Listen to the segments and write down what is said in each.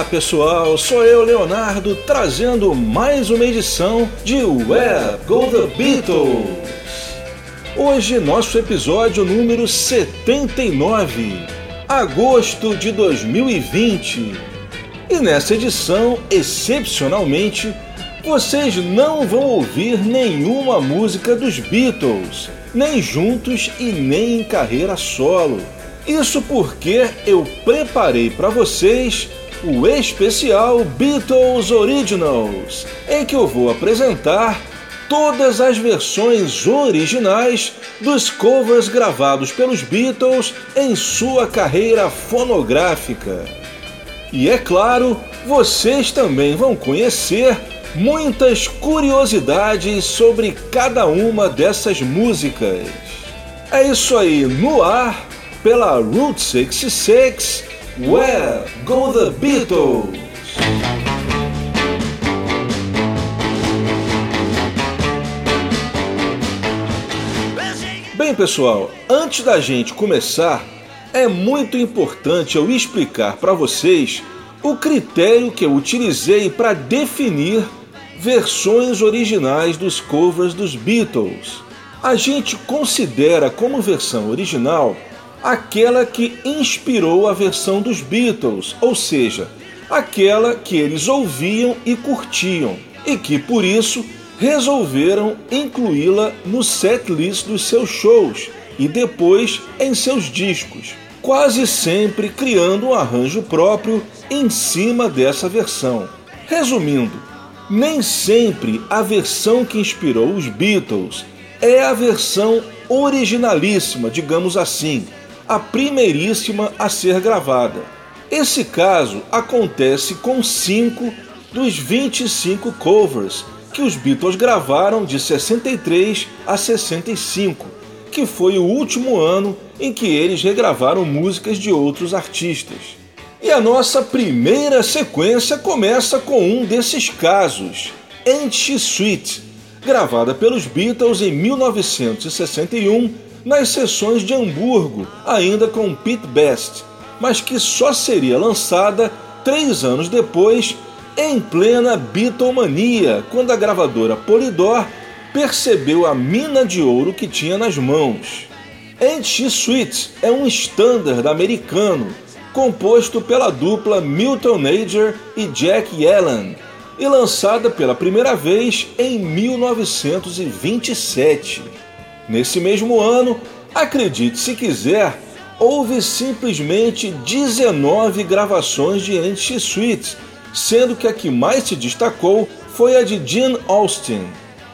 Olá pessoal, sou eu Leonardo trazendo mais uma edição de Web Go The Beatles. Hoje nosso episódio número 79, agosto de 2020. E nessa edição, excepcionalmente, vocês não vão ouvir nenhuma música dos Beatles, nem juntos e nem em carreira solo. Isso porque eu preparei para vocês o especial Beatles Originals, em que eu vou apresentar todas as versões originais dos covers gravados pelos Beatles em sua carreira fonográfica. E é claro, vocês também vão conhecer muitas curiosidades sobre cada uma dessas músicas. É isso aí, no ar, pela Route 66 Where Go The Beatles? Bem, pessoal, antes da gente começar, é muito importante eu explicar para vocês o critério que eu utilizei para definir versões originais dos covers dos Beatles. A gente considera como versão original aquela que inspirou a versão dos Beatles, ou seja, aquela que eles ouviam e curtiam, e que por isso resolveram incluí-la no setlist dos seus shows e depois em seus discos, quase sempre criando um arranjo próprio em cima dessa versão. Resumindo, nem sempre a versão que inspirou os Beatles é a versão originalíssima, digamos assim, a primeiríssima a ser gravada. Esse caso acontece com cinco dos 25 covers que os Beatles gravaram de 63 a 65, que foi o último ano em que eles regravaram músicas de outros artistas. E a nossa primeira sequência começa com um desses casos, She Sweet, gravada pelos Beatles em 1961 nas sessões de Hamburgo, ainda com Pete Best, mas que só seria lançada três anos depois, em plena Beatlemania, quando a gravadora Polydor percebeu a mina de ouro que tinha nas mãos. She Sweet é um standard americano, composto pela dupla Milton Nager e Jack Allen, e lançada pela primeira vez em 1927. Nesse mesmo ano, acredite se quiser, houve simplesmente 19 gravações de Anti Suites, sendo que a que mais se destacou foi a de Gene Austin.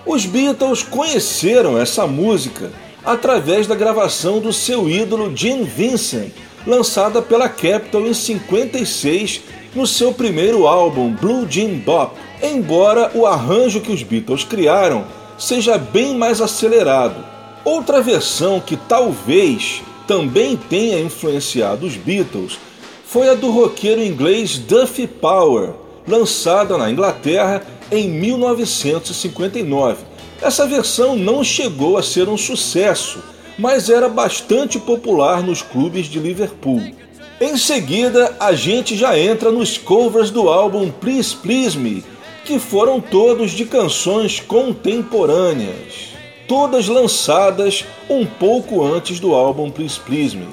Os Beatles conheceram essa música através da gravação do seu ídolo Gene Vincent, lançada pela Capitol em 56 no seu primeiro álbum Blue Jean Bop, embora o arranjo que os Beatles criaram seja bem mais acelerado Outra versão que talvez também tenha influenciado os Beatles foi a do roqueiro inglês Duffy Power, lançada na Inglaterra em 1959. Essa versão não chegou a ser um sucesso, mas era bastante popular nos clubes de Liverpool. Em seguida, a gente já entra nos covers do álbum Please Please Me, que foram todos de canções contemporâneas todas lançadas um pouco antes do álbum Please Please Me.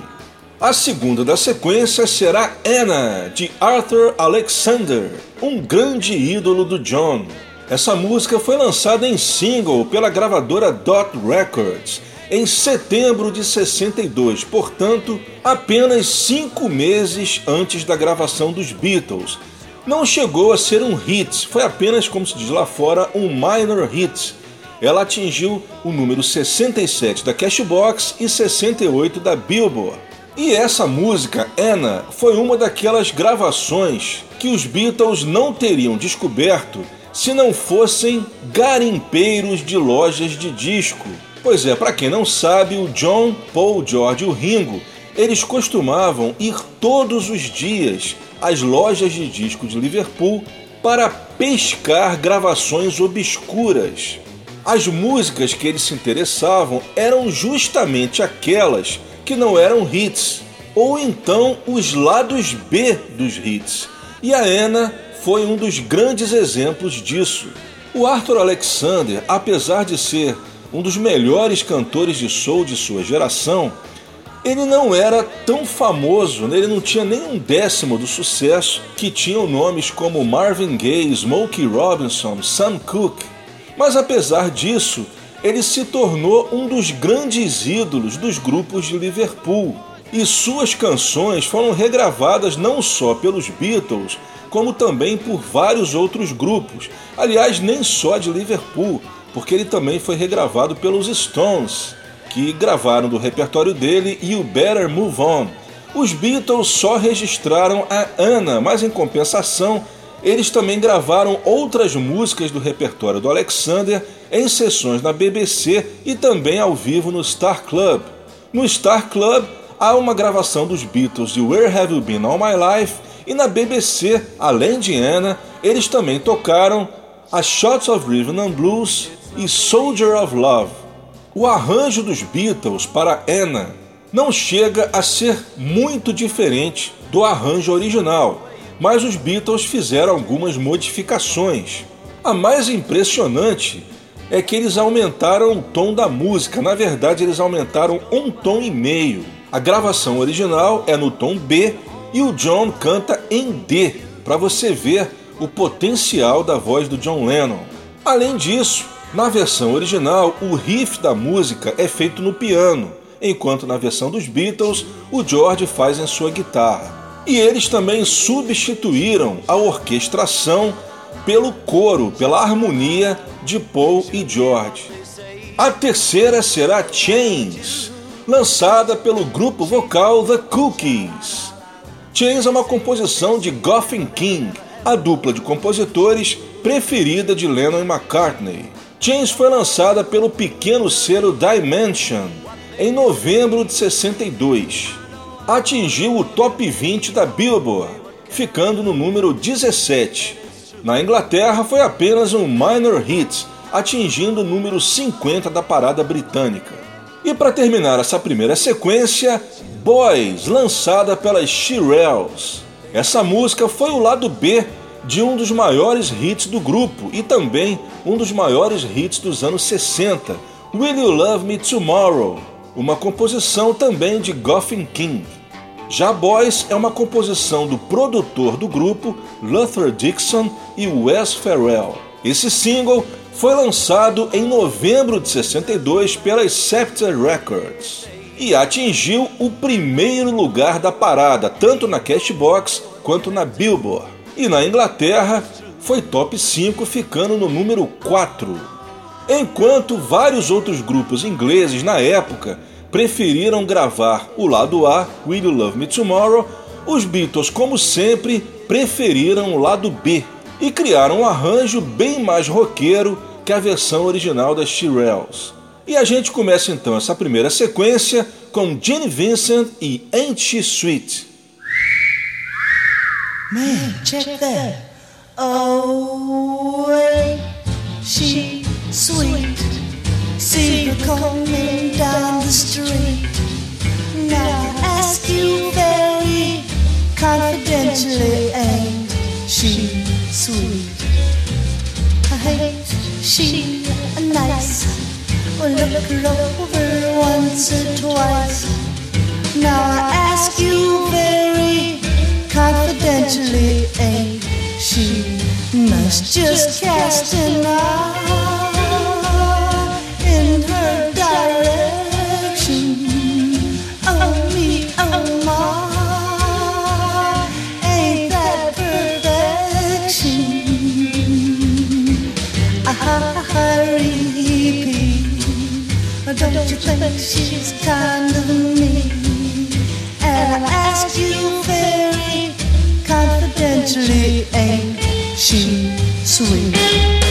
A segunda da sequência será Anna, de Arthur Alexander, um grande ídolo do John. Essa música foi lançada em single pela gravadora Dot Records em setembro de 62, portanto, apenas cinco meses antes da gravação dos Beatles. Não chegou a ser um hit, foi apenas, como se diz lá fora, um minor hit ela atingiu o número 67 da Cashbox e 68 da Billboard. E essa música, Anna, foi uma daquelas gravações que os Beatles não teriam descoberto se não fossem garimpeiros de lojas de disco. Pois é, para quem não sabe, o John, Paul, George e o Ringo, eles costumavam ir todos os dias às lojas de disco de Liverpool para pescar gravações obscuras. As músicas que eles se interessavam eram justamente aquelas que não eram hits, ou então os lados B dos hits, E a Anna foi um dos grandes exemplos disso. O Arthur Alexander, apesar de ser um dos melhores cantores de soul de sua geração, ele não era tão famoso, né? ele não tinha nem um décimo do sucesso que tinham nomes como Marvin Gaye, Smokey Robinson, Sam Cooke. Mas apesar disso, ele se tornou um dos grandes ídolos dos grupos de Liverpool. E suas canções foram regravadas não só pelos Beatles, como também por vários outros grupos. Aliás, nem só de Liverpool, porque ele também foi regravado pelos Stones, que gravaram do repertório dele e o Better Move On. Os Beatles só registraram a Anna, mas em compensação, eles também gravaram outras músicas do repertório do Alexander em sessões na BBC e também ao vivo no Star Club. No Star Club há uma gravação dos Beatles de Where Have You Been All My Life e na BBC, além de Anna, eles também tocaram A Shots of Rhythm and Blues e Soldier of Love. O arranjo dos Beatles para Anna não chega a ser muito diferente do arranjo original, mas os Beatles fizeram algumas modificações. A mais impressionante é que eles aumentaram o tom da música. Na verdade, eles aumentaram um tom e meio. A gravação original é no tom B e o John canta em D, para você ver o potencial da voz do John Lennon. Além disso, na versão original, o riff da música é feito no piano, enquanto na versão dos Beatles, o George faz em sua guitarra. E eles também substituíram a orquestração pelo coro, pela harmonia de Paul e George. A terceira será Chains, lançada pelo grupo vocal The Cookies. Chains é uma composição de Goffin King, a dupla de compositores preferida de Lennon e McCartney. Chains foi lançada pelo pequeno selo Dimension em novembro de 62. Atingiu o top 20 da Billboard, ficando no número 17 na Inglaterra foi apenas um minor hit, atingindo o número 50 da parada britânica. E para terminar essa primeira sequência, Boys, lançada pelas Shirelles. Essa música foi o lado B de um dos maiores hits do grupo e também um dos maiores hits dos anos 60, Will You Love Me Tomorrow, uma composição também de Goffin King. Já Boys é uma composição do produtor do grupo, Luther Dixon e Wes Farrell. Esse single foi lançado em novembro de 62 pela Scepter Records e atingiu o primeiro lugar da parada, tanto na Cashbox quanto na Billboard. E na Inglaterra foi top 5, ficando no número 4. Enquanto vários outros grupos ingleses na época preferiram gravar o lado A, Will You Love Me Tomorrow, os Beatles, como sempre, preferiram o lado B e criaram um arranjo bem mais roqueiro que a versão original das Shirelles. E a gente começa então essa primeira sequência com Gene Vincent e Ain't She Sweet. Man, check that. Oh, ain't she sweet? See her coming down the street. Now I ask you very confidentially, ain't she sweet? I Ain't she nice? Well, look her over once or twice. Now I ask you very confidentially, ain't she nice? Just cast an eye. She's kind of me? And I ask you very confidentially, ain't she sweet?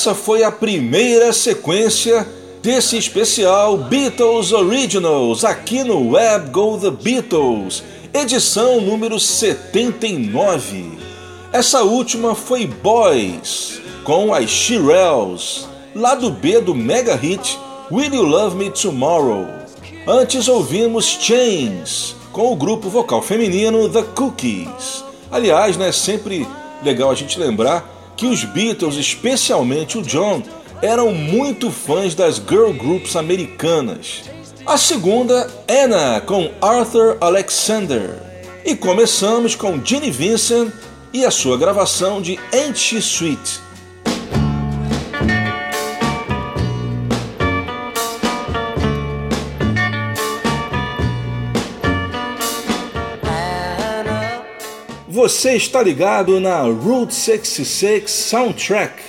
Essa foi a primeira sequência desse especial Beatles Originals aqui no Web Go The Beatles, edição número 79. Essa última foi Boys, com as Shirelles, lado B do mega hit Will You Love Me Tomorrow. Antes ouvimos Chains, com o grupo vocal feminino The Cookies. Aliás, né, sempre legal a gente lembrar que os Beatles, especialmente o John, eram muito fãs das girl groups americanas. A segunda, Anna, com Arthur Alexander. E começamos com Ginny Vincent e a sua gravação de Ain't She Sweet. Você está ligado na Route 66 Soundtrack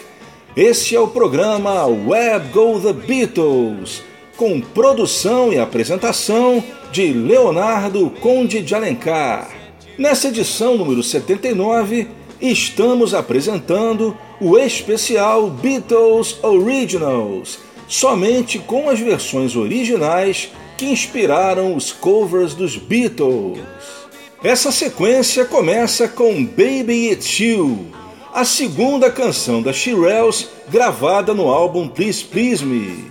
este é o programa Web Go The Beatles, com produção e apresentação de Leonardo Conde de Alencar. Nessa edição número 79, estamos apresentando o especial Beatles Originals, somente com as versões originais que inspiraram os covers dos Beatles. Essa sequência começa com Baby It's You a segunda canção da Shirelles gravada no álbum Please Please Me.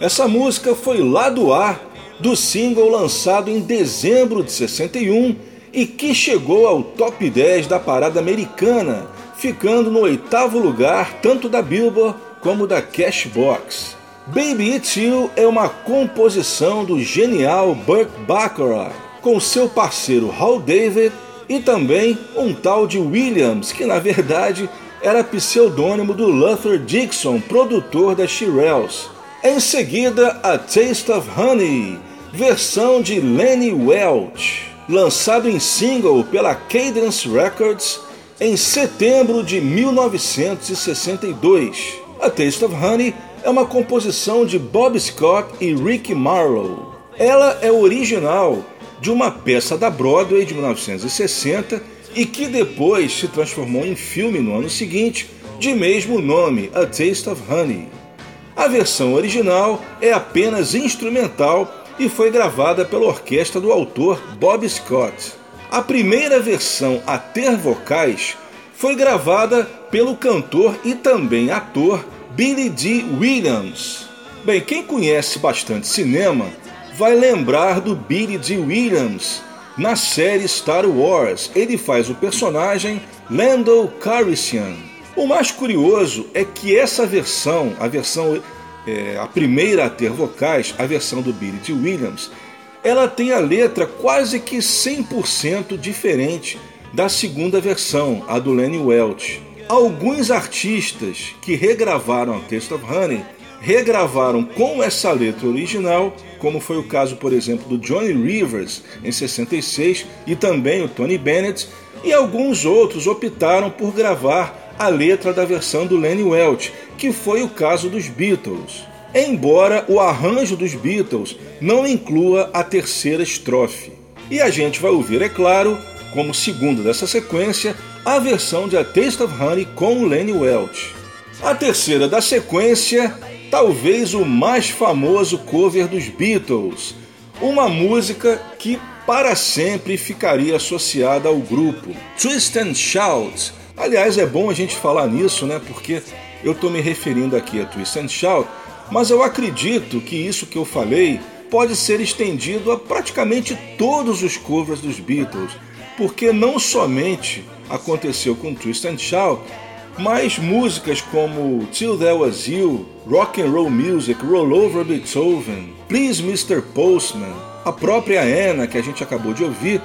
Essa música foi lado A do single lançado em dezembro de 61 e que chegou ao top 10 da parada americana, ficando no oitavo lugar tanto da Billboard como da Cashbox. Baby It's You é uma composição do genial Burt Bacharach, com seu parceiro Hal David e também um tal de Williams, que na verdade era pseudônimo do Luther Dixon, produtor da Shirelles. Em seguida, A Taste of Honey, versão de Lenny Welch, lançado em single pela Cadence Records em setembro de 1962. A Taste of Honey é uma composição de Bob Scott e Rick Marlowe. Ela é original de uma peça da Broadway de 1960 e que depois se transformou em filme no ano seguinte, de mesmo nome, A Taste of Honey. A versão original é apenas instrumental e foi gravada pela orquestra do autor Bob Scott. A primeira versão a ter vocais foi gravada pelo cantor e também ator Billy D. Williams. Bem, quem conhece bastante cinema vai lembrar do Billy D. Williams na série Star Wars. Ele faz o personagem Lando Calrissian. O mais curioso é que essa versão, a versão é, a primeira a ter vocais, a versão do Billy D. Williams, ela tem a letra quase que 100% diferente da segunda versão, a do Lenny Welch. Alguns artistas que regravaram a Taste of Honey regravaram com essa letra original, como foi o caso, por exemplo, do Johnny Rivers em 66 e também o Tony Bennett, e alguns outros optaram por gravar a letra da versão do Lenny Welch, que foi o caso dos Beatles. Embora o arranjo dos Beatles não inclua a terceira estrofe. E a gente vai ouvir, é claro, como segundo dessa sequência, a versão de A Taste of Honey com o Lenny Welch. A terceira da sequência talvez o mais famoso cover dos Beatles, uma música que para sempre ficaria associada ao grupo, Twist and Shout. Aliás, é bom a gente falar nisso, né? Porque eu estou me referindo aqui a Twist and Shout, mas eu acredito que isso que eu falei pode ser estendido a praticamente todos os covers dos Beatles, porque não somente aconteceu com Twist and Shout, mas músicas como Till There Was You, Rock and Roll Music, Roll Over Beethoven, Please Mr. Postman, a própria Anna que a gente acabou de ouvir,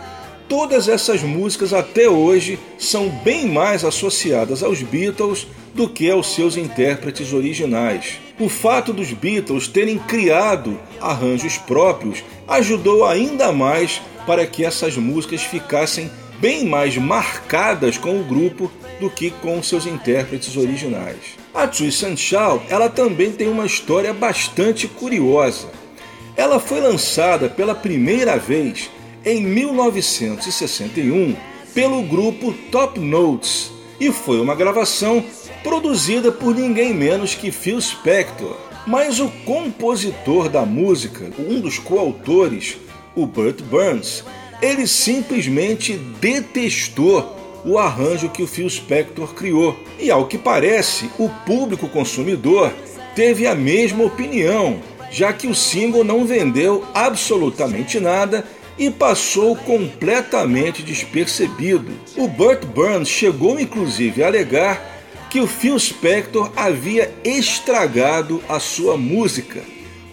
todas essas músicas até hoje são bem mais associadas aos Beatles do que aos seus intérpretes originais. O fato dos Beatles terem criado arranjos próprios ajudou ainda mais para que essas músicas ficassem bem mais marcadas com o grupo do que com seus intérpretes originais. A and Shout ela também tem uma história bastante curiosa. Ela foi lançada pela primeira vez em 1961 pelo grupo Top Notes e foi uma gravação produzida por ninguém menos que Phil Spector. Mas o compositor da música, um dos coautores, o Burt Burns, ele simplesmente detestou o arranjo que o Phil Spector criou. E ao que parece, o público consumidor teve a mesma opinião, já que o single não vendeu absolutamente nada e passou completamente despercebido. O Burt Burns chegou inclusive a alegar que o Phil Spector havia estragado a sua música.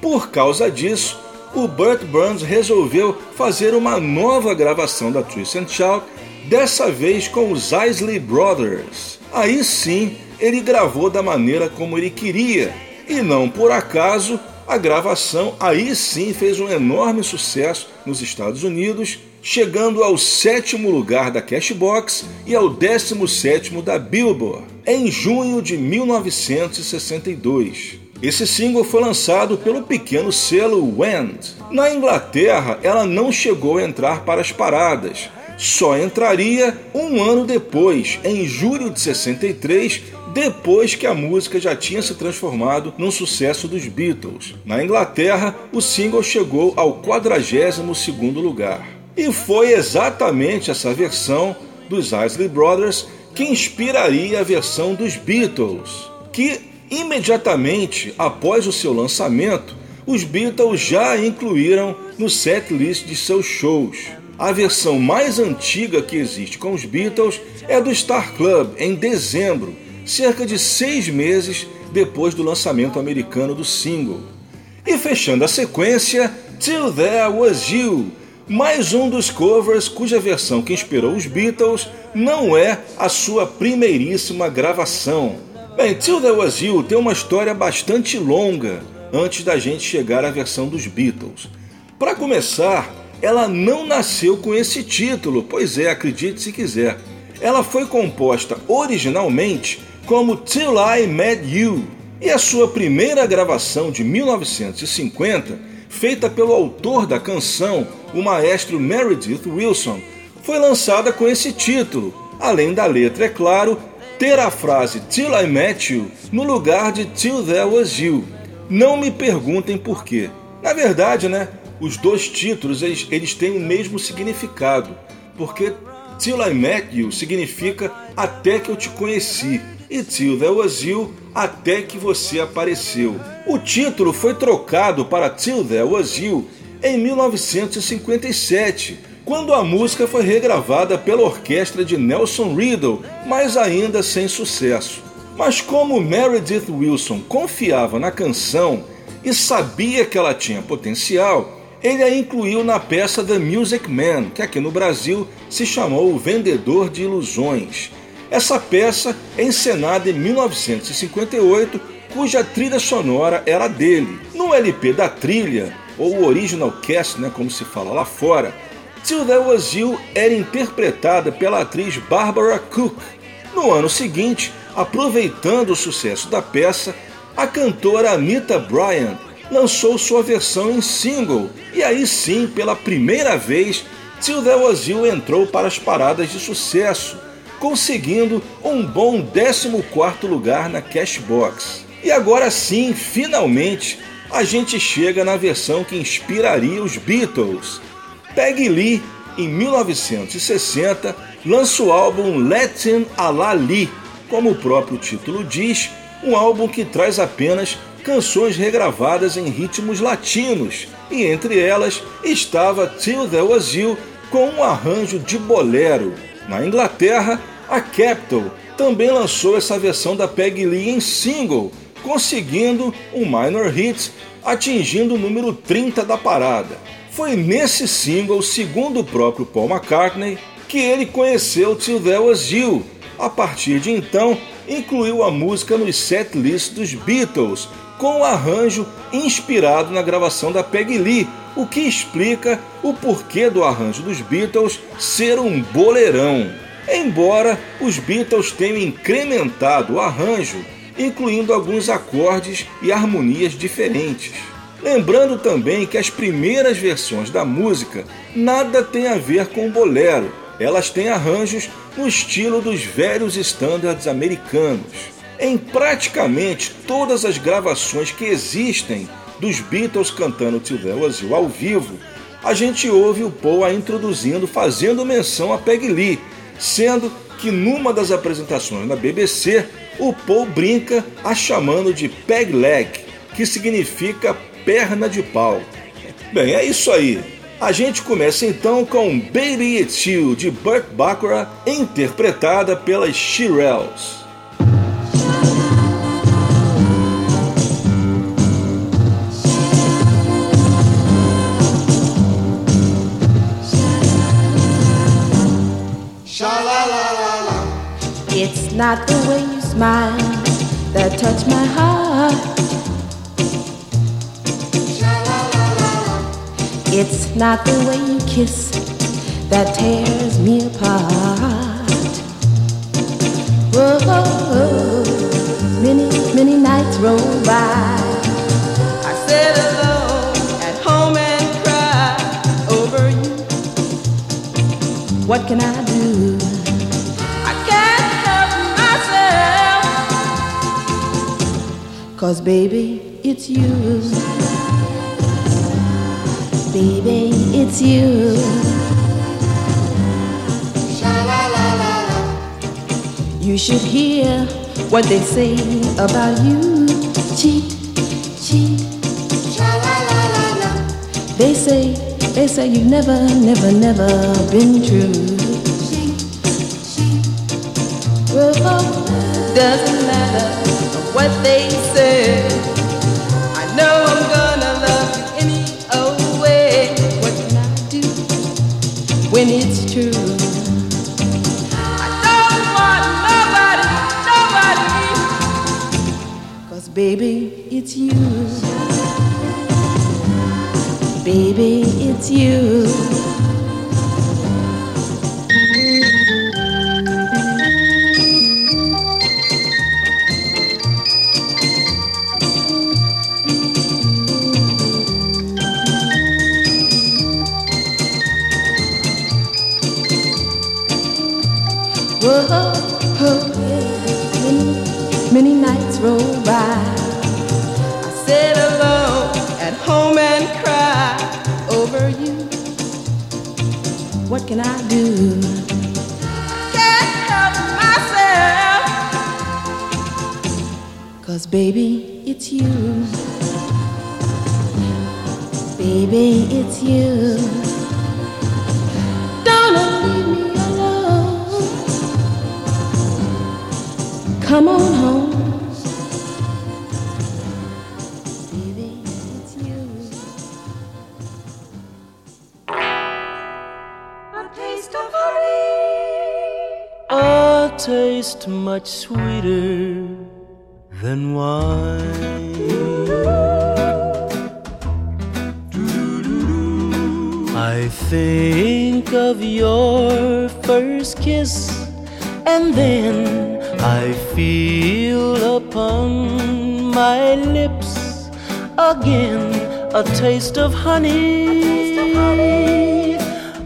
Por causa disso, o Burt Burns resolveu fazer uma nova gravação da Twist and Shout, dessa vez com os Isley Brothers. Aí sim, ele gravou da maneira como ele queria, e não por acaso a gravação aí sim fez um enorme sucesso nos Estados Unidos, chegando ao sétimo lugar da Cashbox e ao décimo sétimo da Billboard, em junho de 1962. Esse single foi lançado pelo pequeno selo Wend. Na Inglaterra, ela não chegou a entrar para as paradas, só entraria um ano depois, em julho de 63, depois que a música já tinha se transformado num sucesso dos Beatles. Na Inglaterra, o single chegou ao 42º lugar. E foi exatamente essa versão dos Isley Brothers que inspiraria a versão dos Beatles, que imediatamente após o seu lançamento, os Beatles já incluíram no setlist de seus shows. A versão mais antiga que existe com os Beatles é do Star Club, em dezembro, cerca de seis meses depois do lançamento americano do single. E fechando a sequência, Till There Was You, mais um dos covers cuja versão que inspirou os Beatles não é a sua primeiríssima gravação. Bem, Till There Was You tem uma história bastante longa antes da gente chegar à versão dos Beatles. Para começar, ela não nasceu com esse título, pois é, acredite se quiser. Ela foi composta originalmente como Till I Met You, e a sua primeira gravação de 1950, feita pelo autor da canção, o maestro Meredith Wilson, foi lançada com esse título, além da letra, é claro, ter a frase Till I Met You no lugar de Till There Was You. Não me perguntem por quê. Na verdade, né, os dois títulos eles, eles têm o mesmo significado, porque Till I Met You significa até que eu te conheci e Till There Was You até que você apareceu. O título foi trocado para Till There Was You em 1957, quando a música foi regravada pela orquestra de Nelson Riddle, mas ainda sem sucesso. Mas como Meredith Wilson confiava na canção e sabia que ela tinha potencial, ele a incluiu na peça The Music Man, que aqui no Brasil se chamou O Vendedor de Ilusões. Essa peça é encenada em 1958, cuja trilha sonora era dele. No LP da trilha, ou Original Cast, né, como se fala lá fora, Till There Was You era interpretada pela atriz Barbara Cook. No ano seguinte, aproveitando o sucesso da peça, a cantora Anita Bryant lançou sua versão em single, e aí sim, pela primeira vez, Till There Was You entrou para as paradas de sucesso, conseguindo um bom 14º lugar na Cashbox. E agora sim, finalmente, a gente chega na versão que inspiraria os Beatles. Peggy Lee, em 1960, lança o álbum Latin a la Lee, como o próprio título diz, um álbum que traz apenas canções regravadas em ritmos latinos, e entre elas estava Till There Was You com um arranjo de bolero. Na Inglaterra, a Capitol também lançou essa versão da Peggy Lee em single, conseguindo um minor hit, atingindo o número 30 da parada. Foi nesse single, segundo o próprio Paul McCartney, que ele conheceu Till There Was You. A partir de então, incluiu a música nos setlists dos Beatles, com o um arranjo inspirado na gravação da Peggy Lee, o que explica o porquê do arranjo dos Beatles ser um boleirão. Embora os Beatles tenham incrementado o arranjo, incluindo alguns acordes e harmonias diferentes. Lembrando também que as primeiras versões da música nada tem a ver com bolero, elas têm arranjos no estilo dos velhos estándares americanos. Em praticamente todas as gravações que existem dos Beatles cantando Till There Was You ao vivo, a gente ouve o Paul a introduzindo, fazendo menção a Peg Lee, sendo que numa das apresentações na BBC, o Paul brinca a chamando de Peg Leg, que significa perna de pau. Bem, é isso aí. A gente começa então com Baby It's You de Burt Bacharach, interpretada pelas Shirelles. It's not the way you smile that touch my heart. It's not the way you kiss that tears me apart. Whoa, many, many nights roll by. I sit alone at home and cry over you. What can I do? I can't help myself. Cause baby, it's you. Baby, it's you. You should hear what they say about you. Cheat, cheat. They say, they say you've never, never, never been true. Well, doesn't matter what they say. I know I'm gonna when it's true? I don't want nobody, nobody. Cause baby, it's you. Baby, it's you. Taste of honey,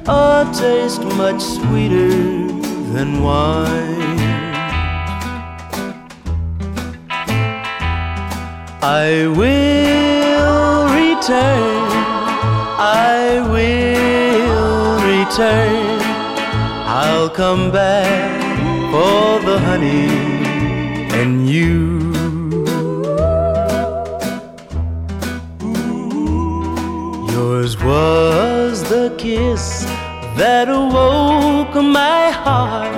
a taste much sweeter than wine. I will return, I will return. I'll come back for the honey that awoke my heart.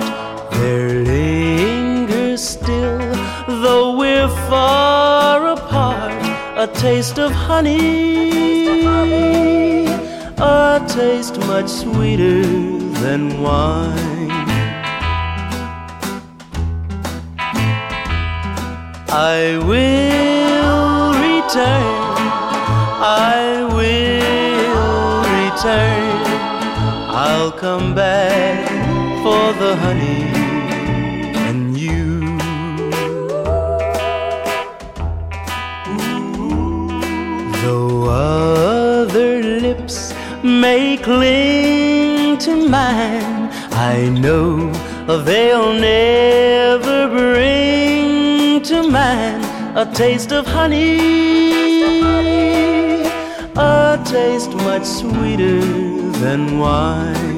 There lingers still, though we're far apart, a taste of honey, a taste much sweeter than wine. I will return. I will return. Come back for the honey and you. Though other lips may cling to mine, I know they'll never bring to man a taste of honey, a taste much sweeter than wine.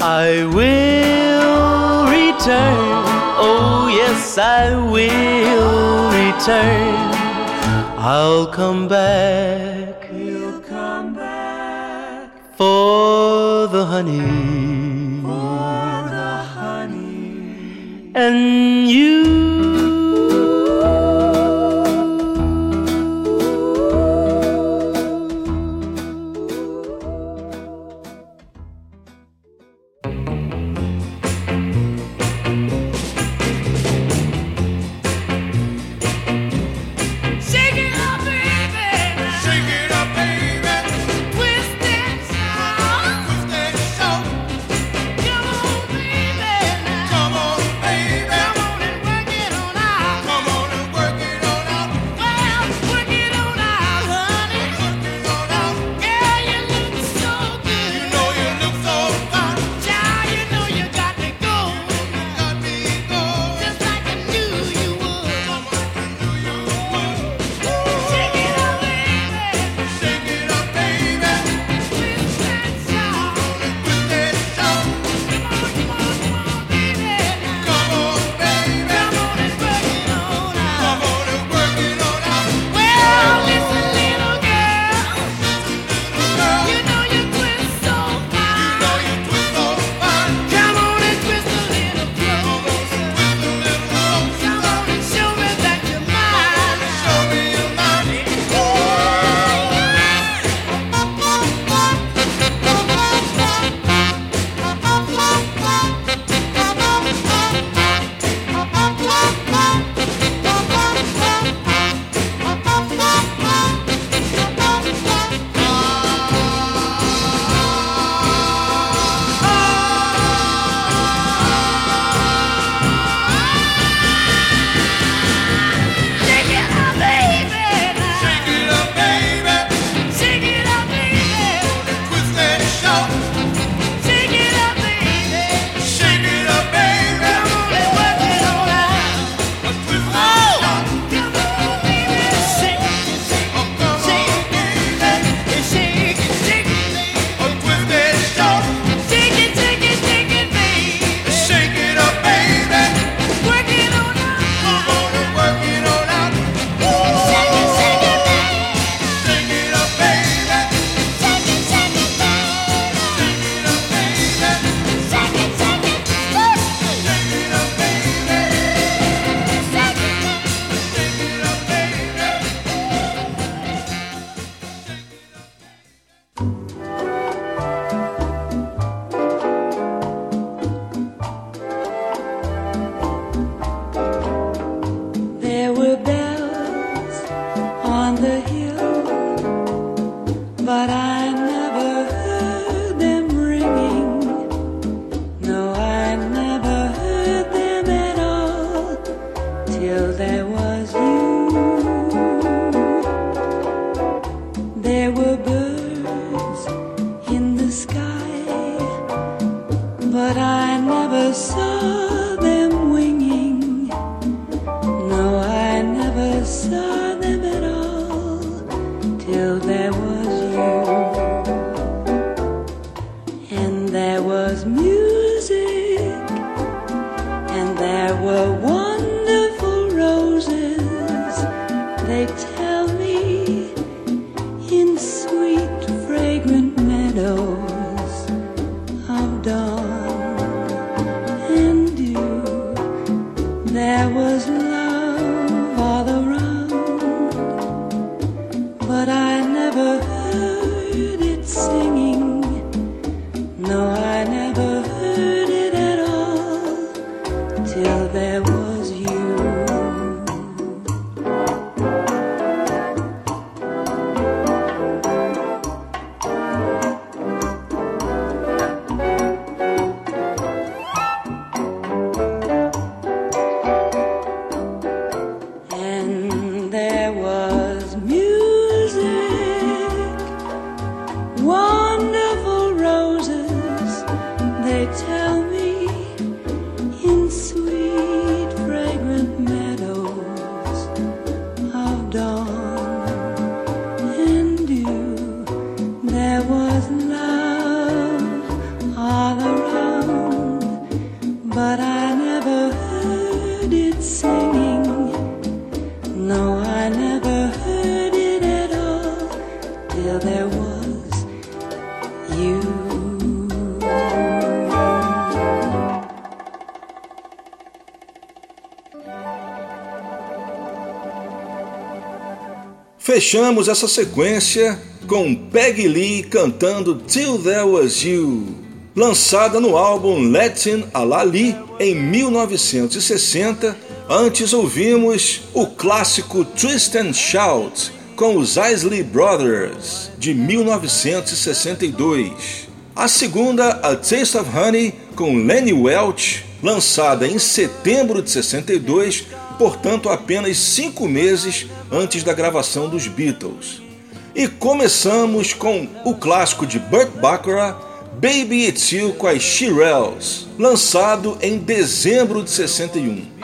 I will return, oh yes, I will return. I'll come back, he'll come back. For the honey, till there Fechamos essa sequência com Peggy Lee cantando Till There Was You, lançada no álbum Latin a la Lee em 1960. Antes ouvimos o clássico Twist and Shout com os Isley Brothers de 1962. A segunda, A Taste of Honey com Lenny Welch, lançada em setembro de 62, portanto apenas cinco meses antes da gravação dos Beatles. E começamos com o clássico de Burt Bacharach, Baby It's You com as Shirelles, lançado em dezembro de 61.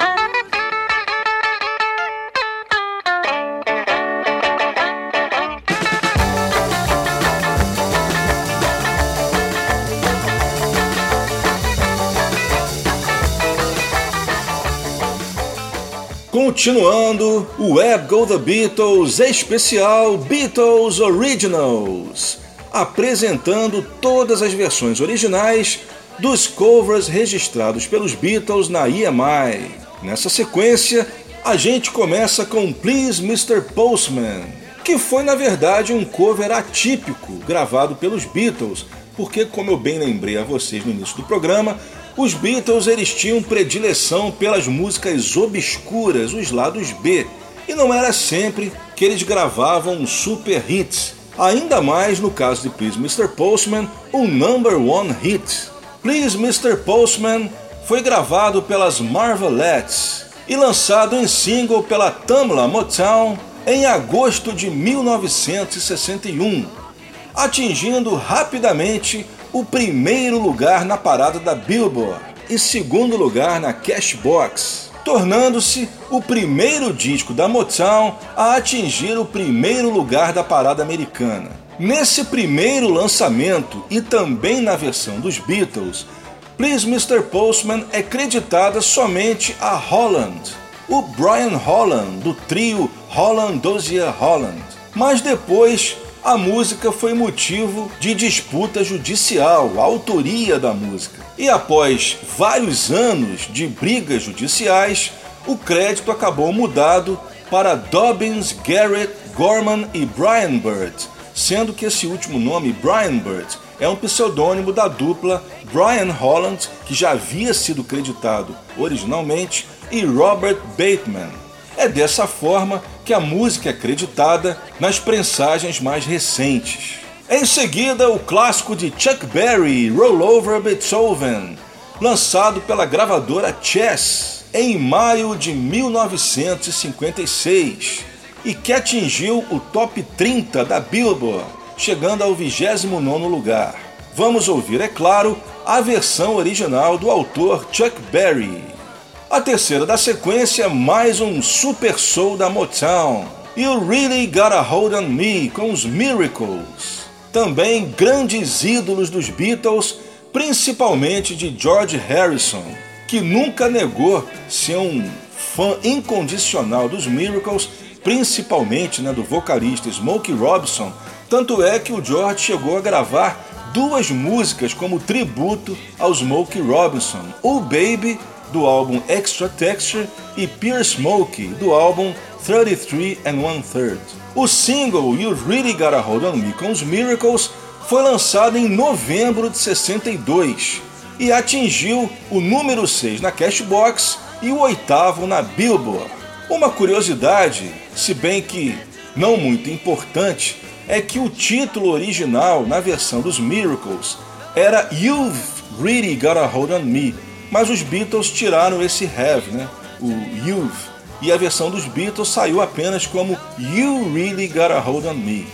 Continuando, o Web Go The Beatles especial Beatles Originals, apresentando todas as versões originais dos covers registrados pelos Beatles na EMI. Nessa sequência, a gente começa com Please Mr. Postman, que foi na verdade um cover atípico gravado pelos Beatles, porque, como eu bem lembrei a vocês no início do programa, os Beatles eles tinham predileção pelas músicas obscuras, os lados B, e não era sempre que eles gravavam super hits. Ainda mais no caso de Please Mr. Postman, o number one hit. Please Mr. Postman foi gravado pelas Marvelettes e lançado em single pela Tamla Motown em agosto de 1961, atingindo rapidamente o primeiro lugar na parada da Billboard e segundo lugar na Cashbox, tornando-se o primeiro disco da Motown a atingir o primeiro lugar da parada americana. Nesse primeiro lançamento e também na versão dos Beatles, Please Mr. Postman é creditada somente a Holland, o Brian Holland do trio Holland Dozier Holland. Mas depois a música foi motivo de disputa judicial, a autoria da música. E após vários anos de brigas judiciais, o crédito acabou mudado para Dobbins, Garrett, Gorman e Brian Bird, sendo que esse último nome, Brian Bird, é um pseudônimo da dupla Brian Holland, que já havia sido creditado originalmente, e Robert Bateman. É dessa forma que a música é creditada nas prensagens mais recentes. Em seguida, o clássico de Chuck Berry, Roll Over Beethoven, lançado pela gravadora Chess em maio de 1956 e que atingiu o top 30 da Billboard, chegando ao 29º lugar. Vamos ouvir, é claro, a versão original do autor Chuck Berry. A terceira da sequência, mais um super soul da Motown. You Really Got a Hold on Me com os Miracles. Também grandes ídolos dos Beatles, principalmente de George Harrison, que nunca negou ser um fã incondicional dos Miracles, principalmente né, do vocalista Smokey Robinson. Tanto é que o George chegou a gravar duas músicas como tributo ao Smokey Robinson, O Baby do álbum Extra Texture, e Pure Smoke, do álbum 33 and One Third. O single You Really Got a Hold on Me com os Miracles foi lançado em novembro de 62 e atingiu o número 6 na Cashbox e o oitavo na Billboard. Uma curiosidade, se bem que não muito importante, é que o título original na versão dos Miracles era You've Really Got a Hold on Me, mas os Beatles tiraram esse have, né? o you've, e a versão dos Beatles saiu apenas como You Really Got a Hold on Me.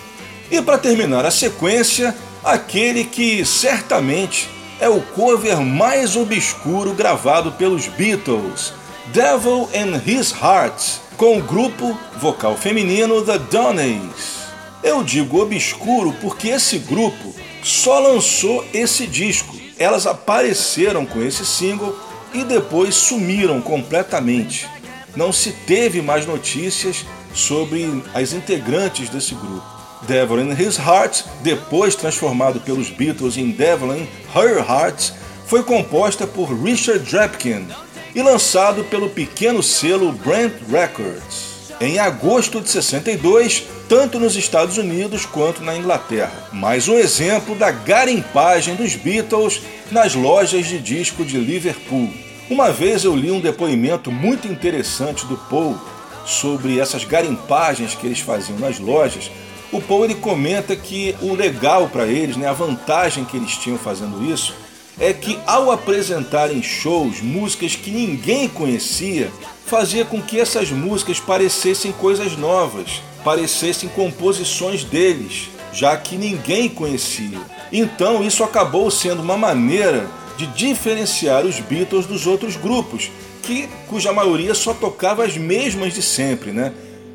E para terminar a sequência, aquele que certamente é o cover mais obscuro gravado pelos Beatles, Devil in His Heart, com o grupo vocal feminino The Donneys. Eu digo obscuro porque esse grupo só lançou esse disco elas apareceram com esse single e depois sumiram completamente. não se teve mais notícias sobre as integrantes desse grupo. Devil in His Heart, depois transformado pelos Beatles em Devil in Her Heart, foi composta por Richard Drapkin e lançado pelo pequeno selo Brand Records em agosto de 62, tanto nos Estados Unidos quanto na Inglaterra. Mais um exemplo da garimpagem dos Beatles nas lojas de disco de Liverpool. Uma vez eu li um depoimento muito interessante do Paul sobre essas garimpagens que eles faziam nas lojas. O Paul ele comenta que o legal para eles, né, a vantagem que eles tinham fazendo isso, é que ao apresentarem shows, músicas que ninguém conhecia, fazia com que essas músicas parecessem coisas novas, parecessem composições deles, já que ninguém conhecia. Então isso acabou sendo uma maneira de diferenciar os Beatles dos outros grupos, que cuja maioria só tocava as mesmas de sempre, né?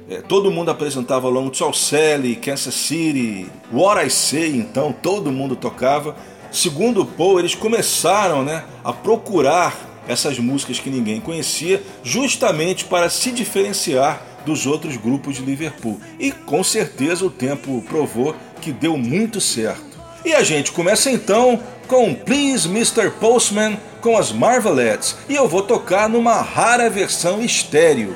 É, todo mundo apresentava Long Tall Sally, Kansas City, What I Say, então todo mundo tocava. Segundo Paul, eles começaram né, a procurar essas músicas que ninguém conhecia, justamente para se diferenciar dos outros grupos de Liverpool. E com certeza o tempo provou que deu muito certo. E a gente começa então com Please Mr. Postman com as Marvelettes, e eu vou tocar numa rara versão estéreo.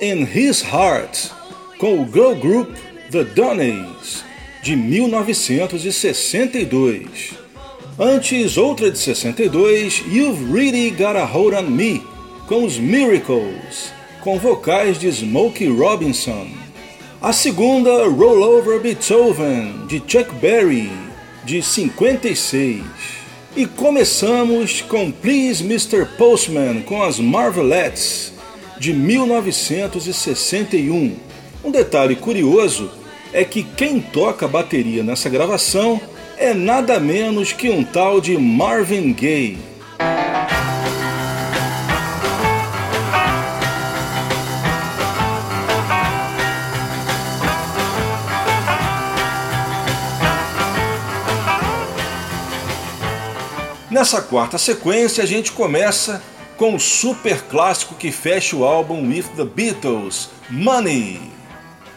In His Heart, com o girl group The Donneys, de 1962. Antes, outra de 62, You've Really Got a Hold on Me, com os Miracles, com vocais de Smokey Robinson. A segunda, Roll Over Beethoven, de Chuck Berry, de 56. E começamos com Please Mr. Postman, com as Marvelettes, de 1961. Um detalhe curioso é que quem toca bateria nessa gravação é nada menos que um tal de Marvin Gaye. Nessa quarta sequência, a gente começa com o super clássico que fecha o álbum With the Beatles, Money.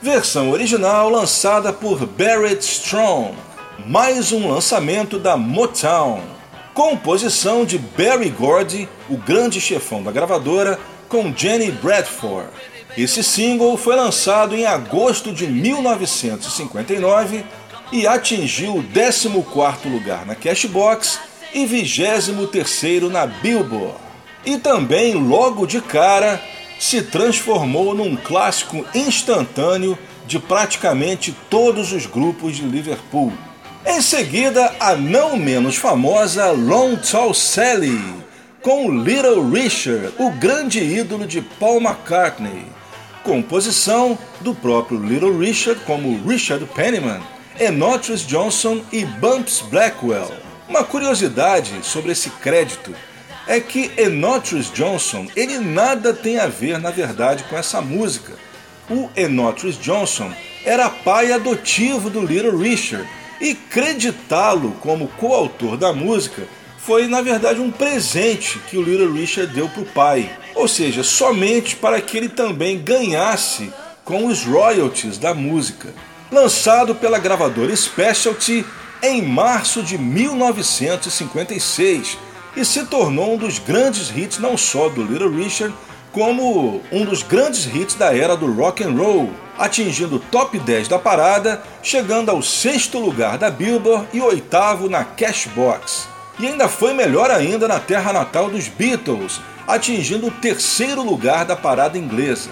Versão original lançada por Barrett Strong, mais um lançamento da Motown. Composição de Barry Gordy, o grande chefão da gravadora, com Jenny Bradford. Esse single foi lançado em agosto de 1959 e atingiu o 14º lugar na Cashbox e 23º na Billboard. E também, logo de cara, se transformou num clássico instantâneo de praticamente todos os grupos de Liverpool. Em seguida, a não menos famosa Long Tall Sally, com Little Richard, o grande ídolo de Paul McCartney. Composição do próprio Little Richard, como Richard Penniman, Enotrius Johnson e Bumps Blackwell. Uma curiosidade sobre esse crédito é que Enotrius Johnson ele nada tem a ver, na verdade, com essa música. O Enotrius Johnson era pai adotivo do Little Richard e creditá-lo como coautor da música foi, na verdade, um presente que o Little Richard deu para o pai, ou seja, somente para que ele também ganhasse com os royalties da música. Lançado pela gravadora Specialty em março de 1956 e se tornou um dos grandes hits não só do Little Richard, como um dos grandes hits da era do rock and roll, atingindo o top 10 da parada, chegando ao sexto lugar da Billboard e oitavo na Cashbox. E ainda foi melhor ainda na terra natal dos Beatles, atingindo o terceiro lugar da parada inglesa.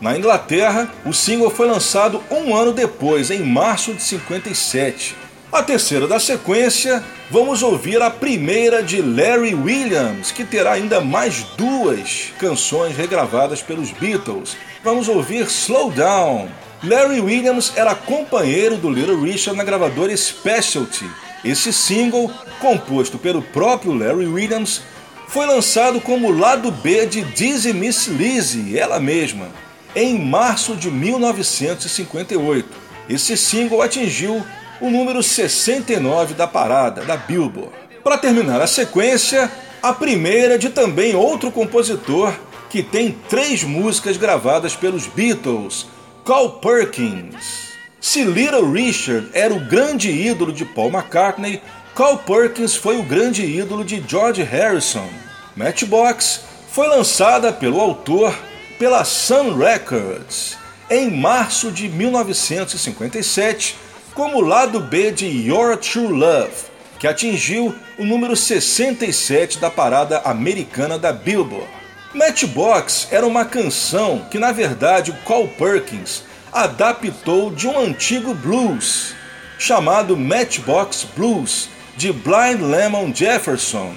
Na Inglaterra, o single foi lançado um ano depois, em março de 57. A terceira da sequência, vamos ouvir a primeira de Larry Williams, que terá ainda mais duas canções regravadas pelos Beatles. Vamos ouvir Slow Down. Larry Williams era companheiro do Little Richard na gravadora Specialty. Esse single, composto pelo próprio Larry Williams, foi lançado como lado B de Dizzy Miss Lizzy, ela mesma, em março de 1958. Esse single atingiu o número 69 da parada da Billboard. Para terminar a sequência, a primeira de também outro compositor que tem três músicas gravadas pelos Beatles, Carl Perkins. Se Little Richard era o grande ídolo de Paul McCartney, Carl Perkins foi o grande ídolo de George Harrison. Matchbox foi lançada pelo autor pela Sun Records em março de 1957 como lado B de Your True Love, que atingiu o número 67 da parada americana da Billboard. Matchbox era uma canção que, na verdade, o Carl Perkins adaptou de um antigo blues chamado Matchbox Blues de Blind Lemon Jefferson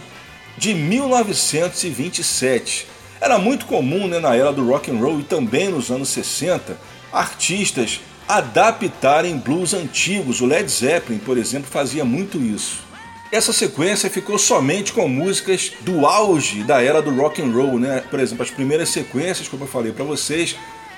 de 1927. Era muito comum né, na era do rock and roll e também nos anos 60 artistas adaptarem blues antigos. O Led Zeppelin, por exemplo, fazia muito isso. Essa sequência ficou somente com músicas do auge da era do rock and roll, né? Por exemplo, as primeiras sequências, como eu falei para vocês,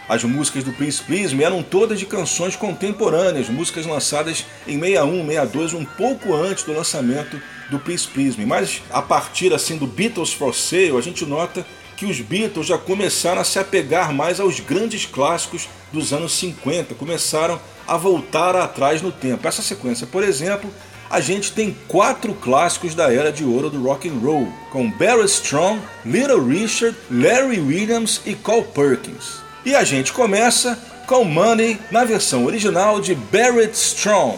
as músicas do Please Me eram todas de canções contemporâneas, músicas lançadas em 61, 62, um pouco antes do lançamento do Please Me. Mas a partir assim do Beatles for Sale, a gente nota que os Beatles já começaram a se apegar mais aos grandes clássicos dos anos 50, começaram a voltar atrás no tempo. Essa sequência, por exemplo, a gente tem quatro clássicos da era de ouro do rock and roll, com Barry Strong, Little Richard, Larry Williams e Carl Perkins. E a gente começa com Money na versão original de Barrett Strong.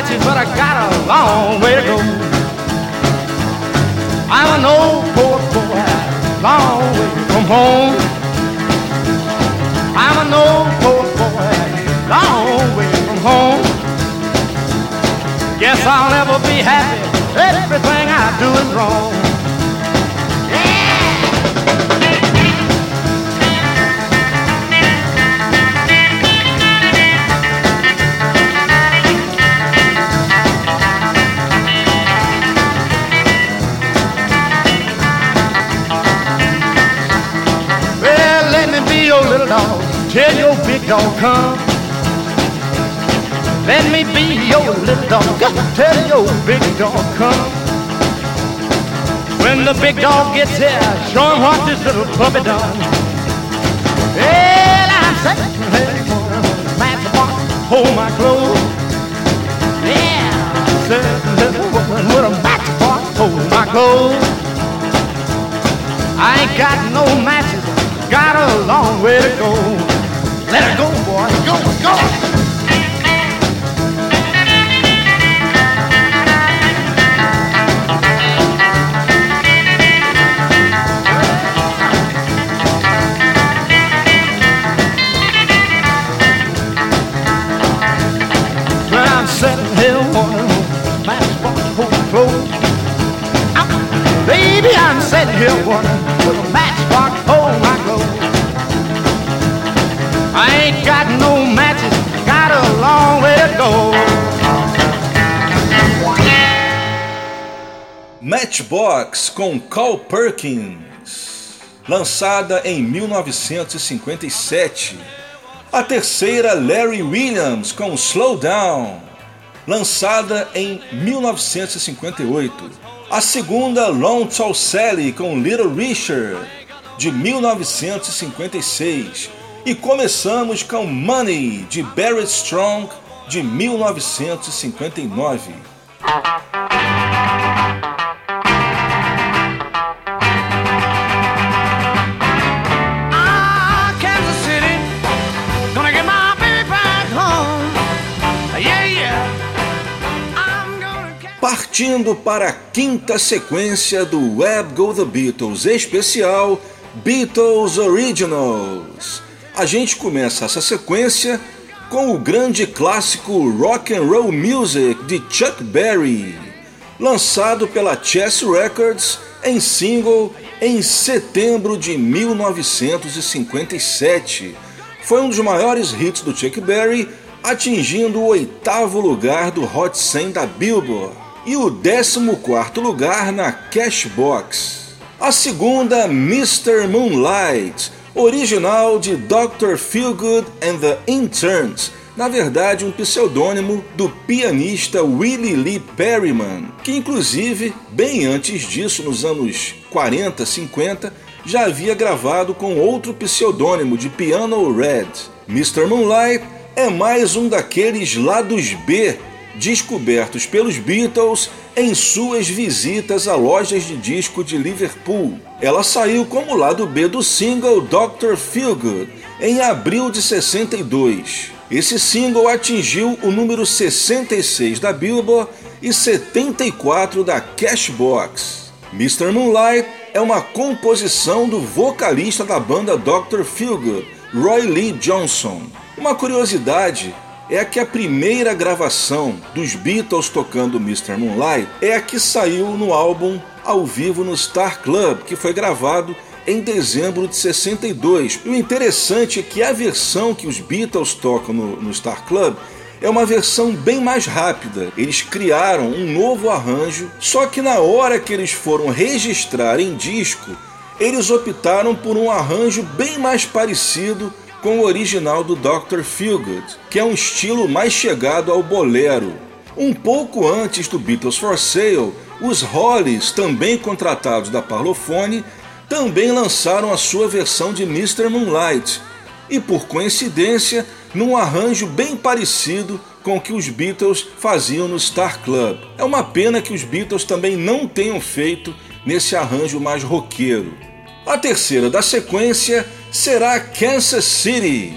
Matches, but I got a long way to go. I'm an old poor boy, long way from home. I'm an old poor boy, long way from home. Guess I'll never be happy. Everything I do is wrong. Dog. Tell your big dog come. Let me be your little dog. Tell your big dog come. When the big dog gets here, show him what this little puppy done. Well, I'm sitting here matchbox, hold my clothes. Yeah, sitting here with a matchbox, hold my clothes. I ain't got no matches, got a long way to go. Let her go, boy, go, go. Baby, I'm sitting here wondering, Matchbox com Carl Perkins, lançada em 1957. A terceira, Larry Williams com Slow Down, lançada em 1958. A segunda, Long Tall Sally com Little Richard, de 1956. E começamos com Money, de Barrett Strong, de 1959. Partindo para a quinta sequência do Web Go The Beatles especial Beatles Originals. A gente começa essa sequência com o grande clássico Rock and Roll Music de Chuck Berry, lançado pela Chess Records em single em setembro de 1957. Foi um dos maiores hits do Chuck Berry, atingindo o oitavo lugar do Hot 100 da Billboard e o 14º lugar na Cashbox. A segunda, Mr. Moonlight, original de Dr. Feelgood and the Interns, na verdade um pseudônimo do pianista Willie Lee Perryman, que inclusive, bem antes disso, nos anos 40, 50, já havia gravado com outro pseudônimo de Piano Red. Mr. Moonlight é mais um daqueles lados B descobertos pelos Beatles em suas visitas a lojas de disco de Liverpool. Ela saiu como lado B do single Dr. Feelgood em abril de 62. Esse single atingiu o número 66 da Billboard e 74 da Cashbox. Mr. Moonlight é uma composição do vocalista da banda Dr. Feelgood, Roy Lee Johnson. Uma curiosidade é que a primeira gravação dos Beatles tocando Mr. Moonlight é a que saiu no álbum ao vivo no Star Club, que foi gravado em dezembro de 62. E o interessante é que a versão que os Beatles tocam no, no Star Club é uma versão bem mais rápida. Eles criaram um novo arranjo, só que na hora que eles foram registrar em disco, eles optaram por um arranjo bem mais parecido com o original do Dr. Feelgood, que é um estilo mais chegado ao bolero. Um pouco antes do Beatles for Sale, os Hollies, também contratados da Parlophone, também lançaram a sua versão de Mr. Moonlight, e por coincidência, num arranjo bem parecido com o que os Beatles faziam no Star Club. É uma pena que os Beatles também não tenham feito nesse arranjo mais roqueiro. A terceira da sequência será Kansas City,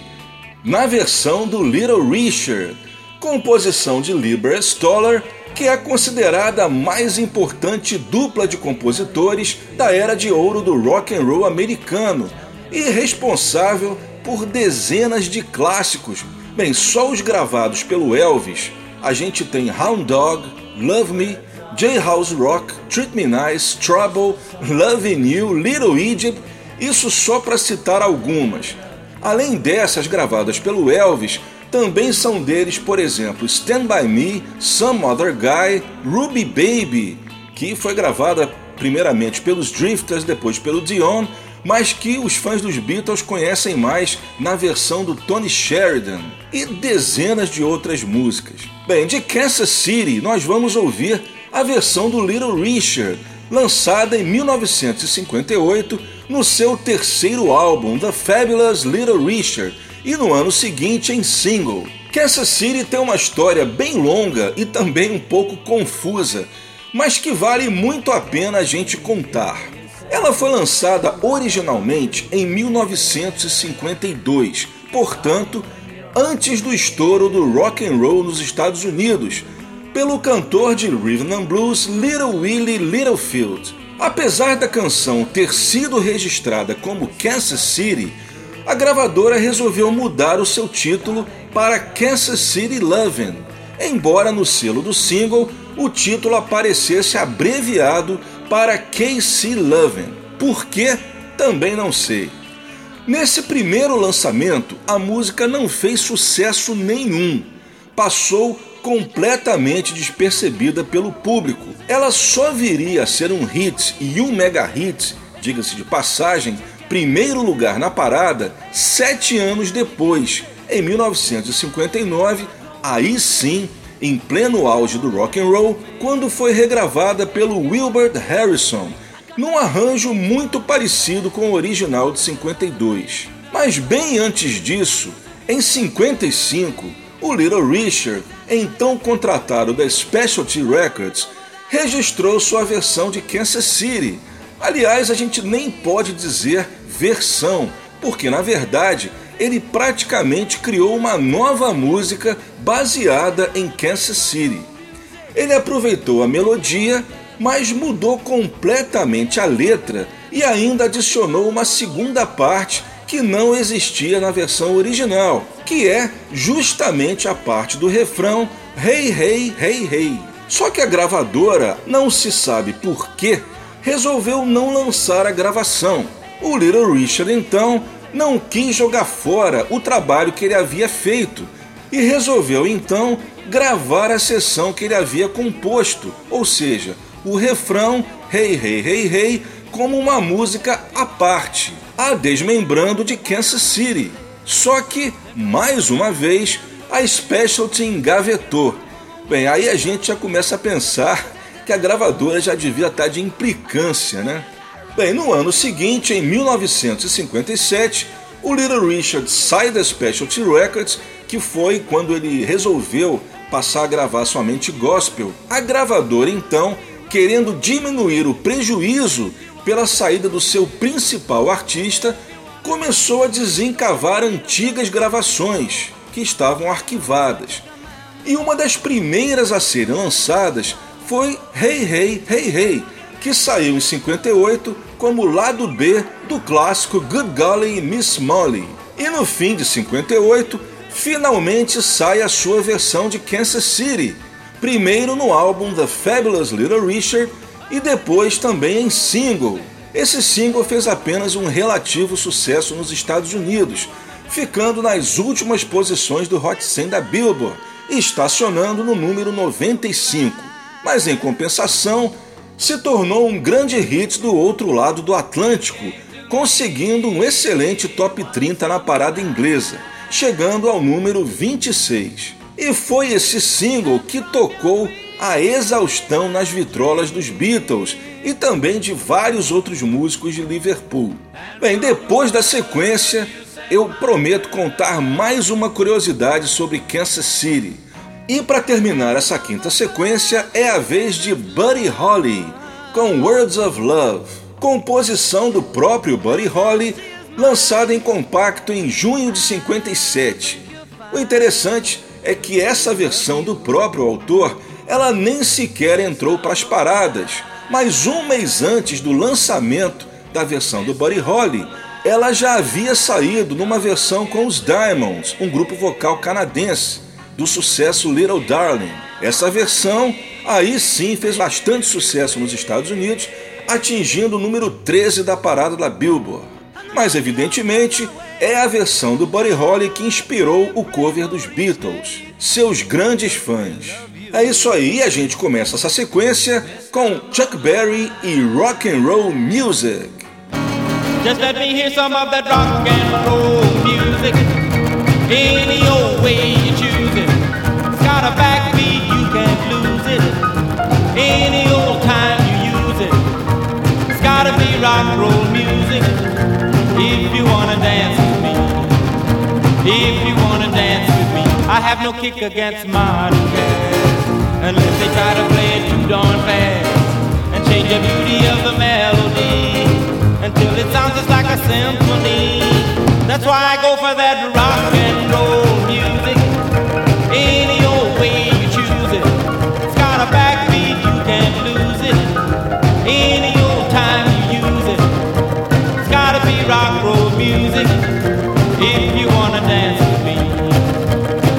na versão do Little Richard, composição de Libra Stoller, que é considerada a mais importante dupla de compositores da era de ouro do rock and roll americano e responsável por dezenas de clássicos. Bem, só os gravados pelo Elvis, a gente tem Hound Dog, Love Me, J-House Rock, Treat Me Nice, Trouble, Loving You, Little Egypt, isso só para citar algumas. Além dessas gravadas pelo Elvis, também são deles, por exemplo, Stand By Me, Some Other Guy, Ruby Baby, que foi gravada primeiramente pelos Drifters, depois pelo Dion, mas que os fãs dos Beatles conhecem mais na versão do Tony Sheridan e dezenas de outras músicas. Bem, de Kansas City nós vamos ouvir a versão do Little Richard, lançada em 1958 no seu terceiro álbum, The Fabulous Little Richard, e no ano seguinte em single. Kansas City tem uma história bem longa e também um pouco confusa, mas que vale muito a pena a gente contar. Ela foi lançada originalmente em 1952, portanto, antes do estouro do rock and roll nos Estados Unidos, pelo cantor de rhythm and blues Little Willie Littlefield. Apesar da canção ter sido registrada como Kansas City, a gravadora resolveu mudar o seu título para Kansas City Lovin', embora no selo do single o título aparecesse abreviado para KC Lovin'. Por quê? Também não sei. Nesse primeiro lançamento, a música não fez sucesso nenhum. Passou completamente despercebida pelo público. Ela só viria a ser um hit e um mega hit, diga-se de passagem, primeiro lugar na parada sete anos depois, em 1959, aí sim, em pleno auge do rock and roll, quando foi regravada pelo Wilbert Harrison, num arranjo muito parecido com o original de 52. Mas bem antes disso, em 55, o Little Richard, então contratado da Specialty Records, registrou sua versão de Kansas City. Aliás, a gente nem pode dizer versão, porque na verdade ele praticamente criou uma nova música baseada em Kansas City. Ele aproveitou a melodia, mas mudou completamente a letra e ainda adicionou uma segunda parte que não existia na versão original, que é justamente a parte do refrão Hey Hey Hey Hey. Só que a gravadora, não se sabe por que, resolveu não lançar a gravação. O Little Richard então não quis jogar fora o trabalho que ele havia feito e resolveu então gravar a sessão que ele havia composto, ou seja, o refrão Hey Hey Hey Hey como uma música à parte, a desmembrando de Kansas City. Só que, mais uma vez, a Specialty engavetou. Bem, aí a gente já começa a pensar que a gravadora já devia estar de implicância, né? Bem, no ano seguinte, em 1957, o Little Richard sai da Specialty Records, que foi quando ele resolveu passar a gravar somente gospel. A gravadora, então, querendo diminuir o prejuízo pela saída do seu principal artista, começou a desencavar antigas gravações que estavam arquivadas. E uma das primeiras a serem lançadas foi Hey Hey Hey Hey, que saiu em 58 como lado B do clássico Good Golly Miss Molly. E no fim de 58, finalmente sai a sua versão de Kansas City, primeiro no álbum The Fabulous Little Richard e depois também em single. Esse single fez apenas um relativo sucesso nos Estados Unidos, ficando nas últimas posições do Hot 100 da Billboard estacionando no número 95. Mas em compensação, se tornou um grande hit do outro lado do Atlântico, conseguindo um excelente top 30 na parada inglesa, chegando ao número 26. E foi esse single que tocou a exaustão nas vitrolas dos Beatles e também de vários outros músicos de Liverpool. Bem, depois da sequência, eu prometo contar mais uma curiosidade sobre Kansas City. E para terminar essa quinta sequência é a vez de Buddy Holly com Words of Love, composição do próprio Buddy Holly, lançada em compacto em junho de 57. O interessante é que essa versão do próprio autor, ela nem sequer entrou para as paradas, mas um mês antes do lançamento da versão do Buddy Holly, ela já havia saído numa versão com os Diamonds, um grupo vocal canadense, do sucesso Little Darling. Essa versão aí sim fez bastante sucesso nos Estados Unidos, atingindo o número 13 da parada da Billboard. Mas evidentemente é a versão do Buddy Holly que inspirou o cover dos Beatles, seus grandes fãs. É isso aí, a gente começa essa sequência com Chuck Berry e Rock and Roll Music. Just let me hear some of that rock and roll music. Any old way you choose it. It's got a backbeat, you can't lose it. Any old time you use it. It's gotta be rock and roll music. If you wanna dance with me. If you have no kick against modern jazz. Unless they try to play it too darn fast. And change the beauty of the melody until it sounds just like a symphony. That's why I go for that rock and roll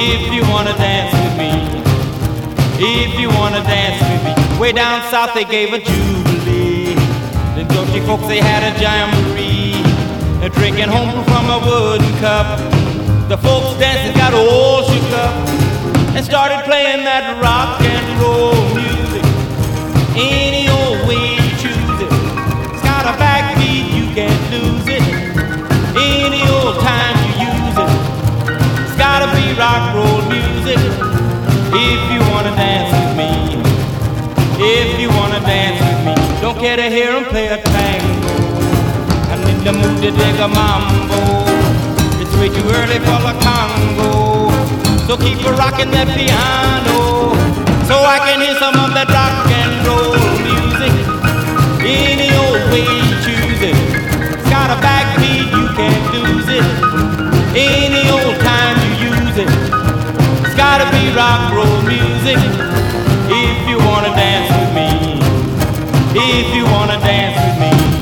If you wanna dance with me. If you wanna dance with me. Way down south they gave a jubilee. The Georgia folks they had a jamboree. They're drinking home from a wooden cup. The folks dancing got all shook up and started playing that rock and roll music. Any rock roll music. If you wanna dance with me. If you wanna dance with me. Don't care to hear 'em play a tango. I'm in the mood to dig a mambo. It's way too early for the Congo. So keep a rocking that piano. So I can hear some of that rock and roll music. Any old way you choose it. It's got a backbeat, you can't lose it. Any rock roll music. If you wanna dance with me. If you wanna dance with me.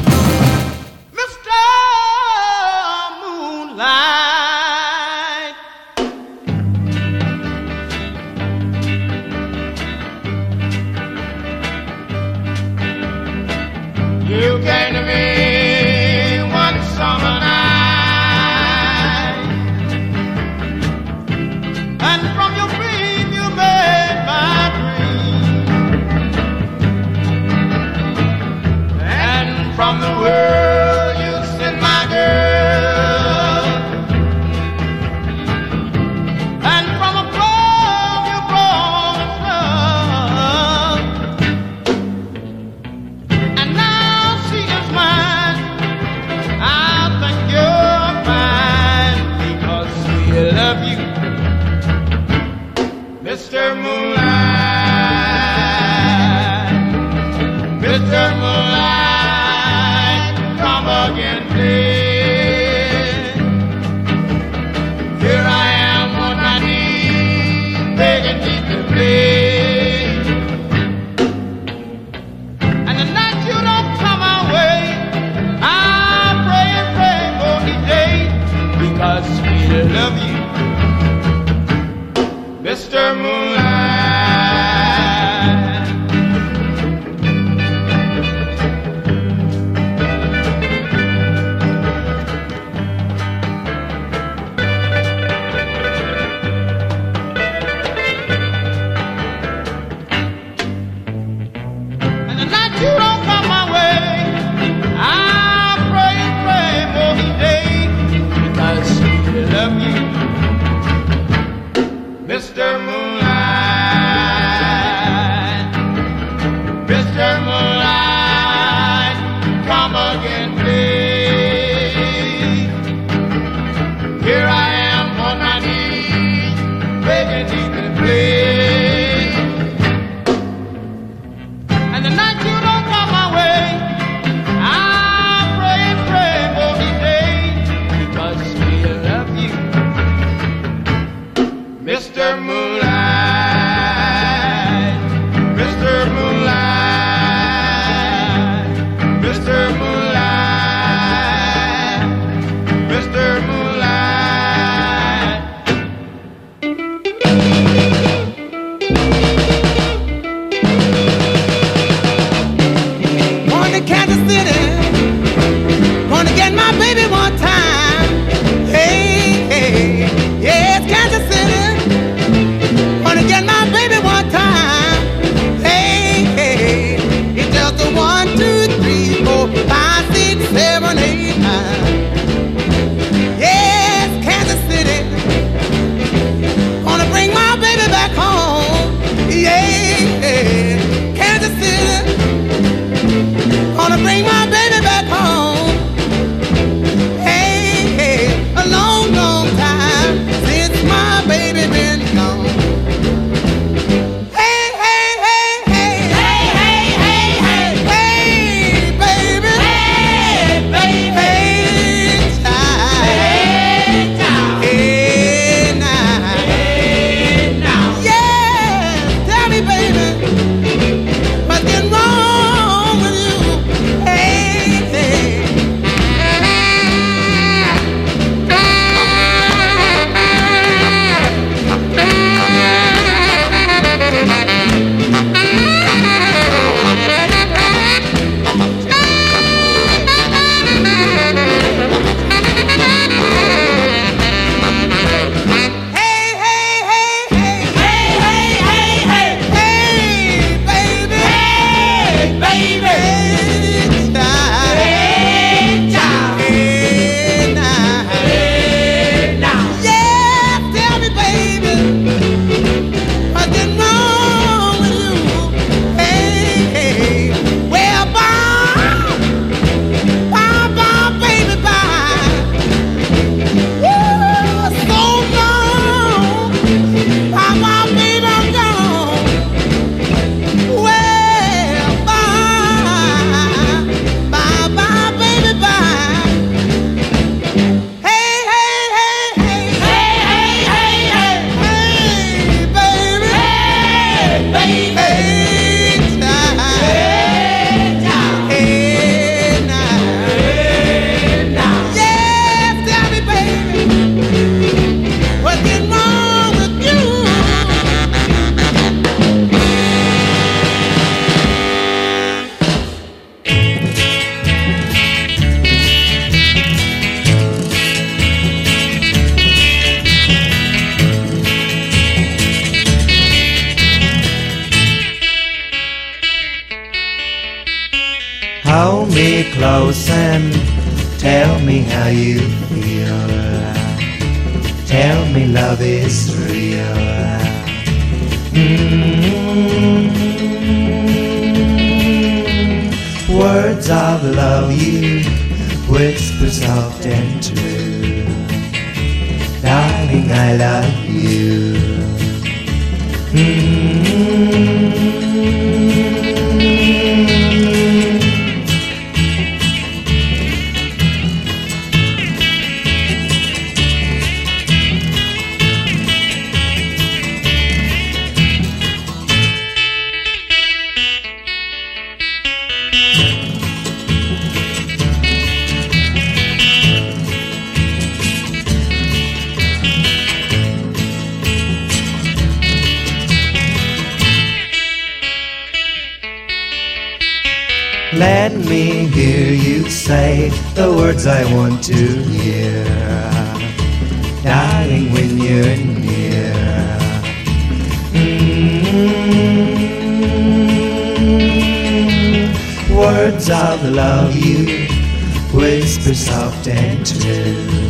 To hear. Darling, when you're near. Mm. Words of love you whisper soft and true.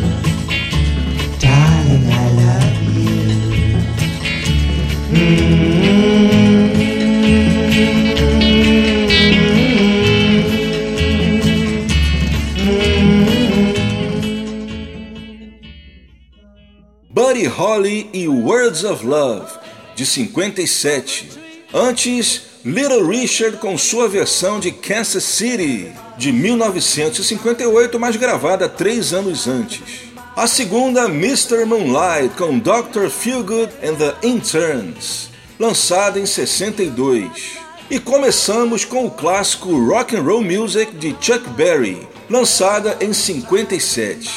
Of Love, de 57. Antes, Little Richard com sua versão de Kansas City, de 1958, mas gravada três anos antes. A segunda, Mr. Moonlight com Dr. Feelgood and the Interns, lançada em 62. E começamos com o clássico Rock and Roll Music de Chuck Berry, lançada em 57.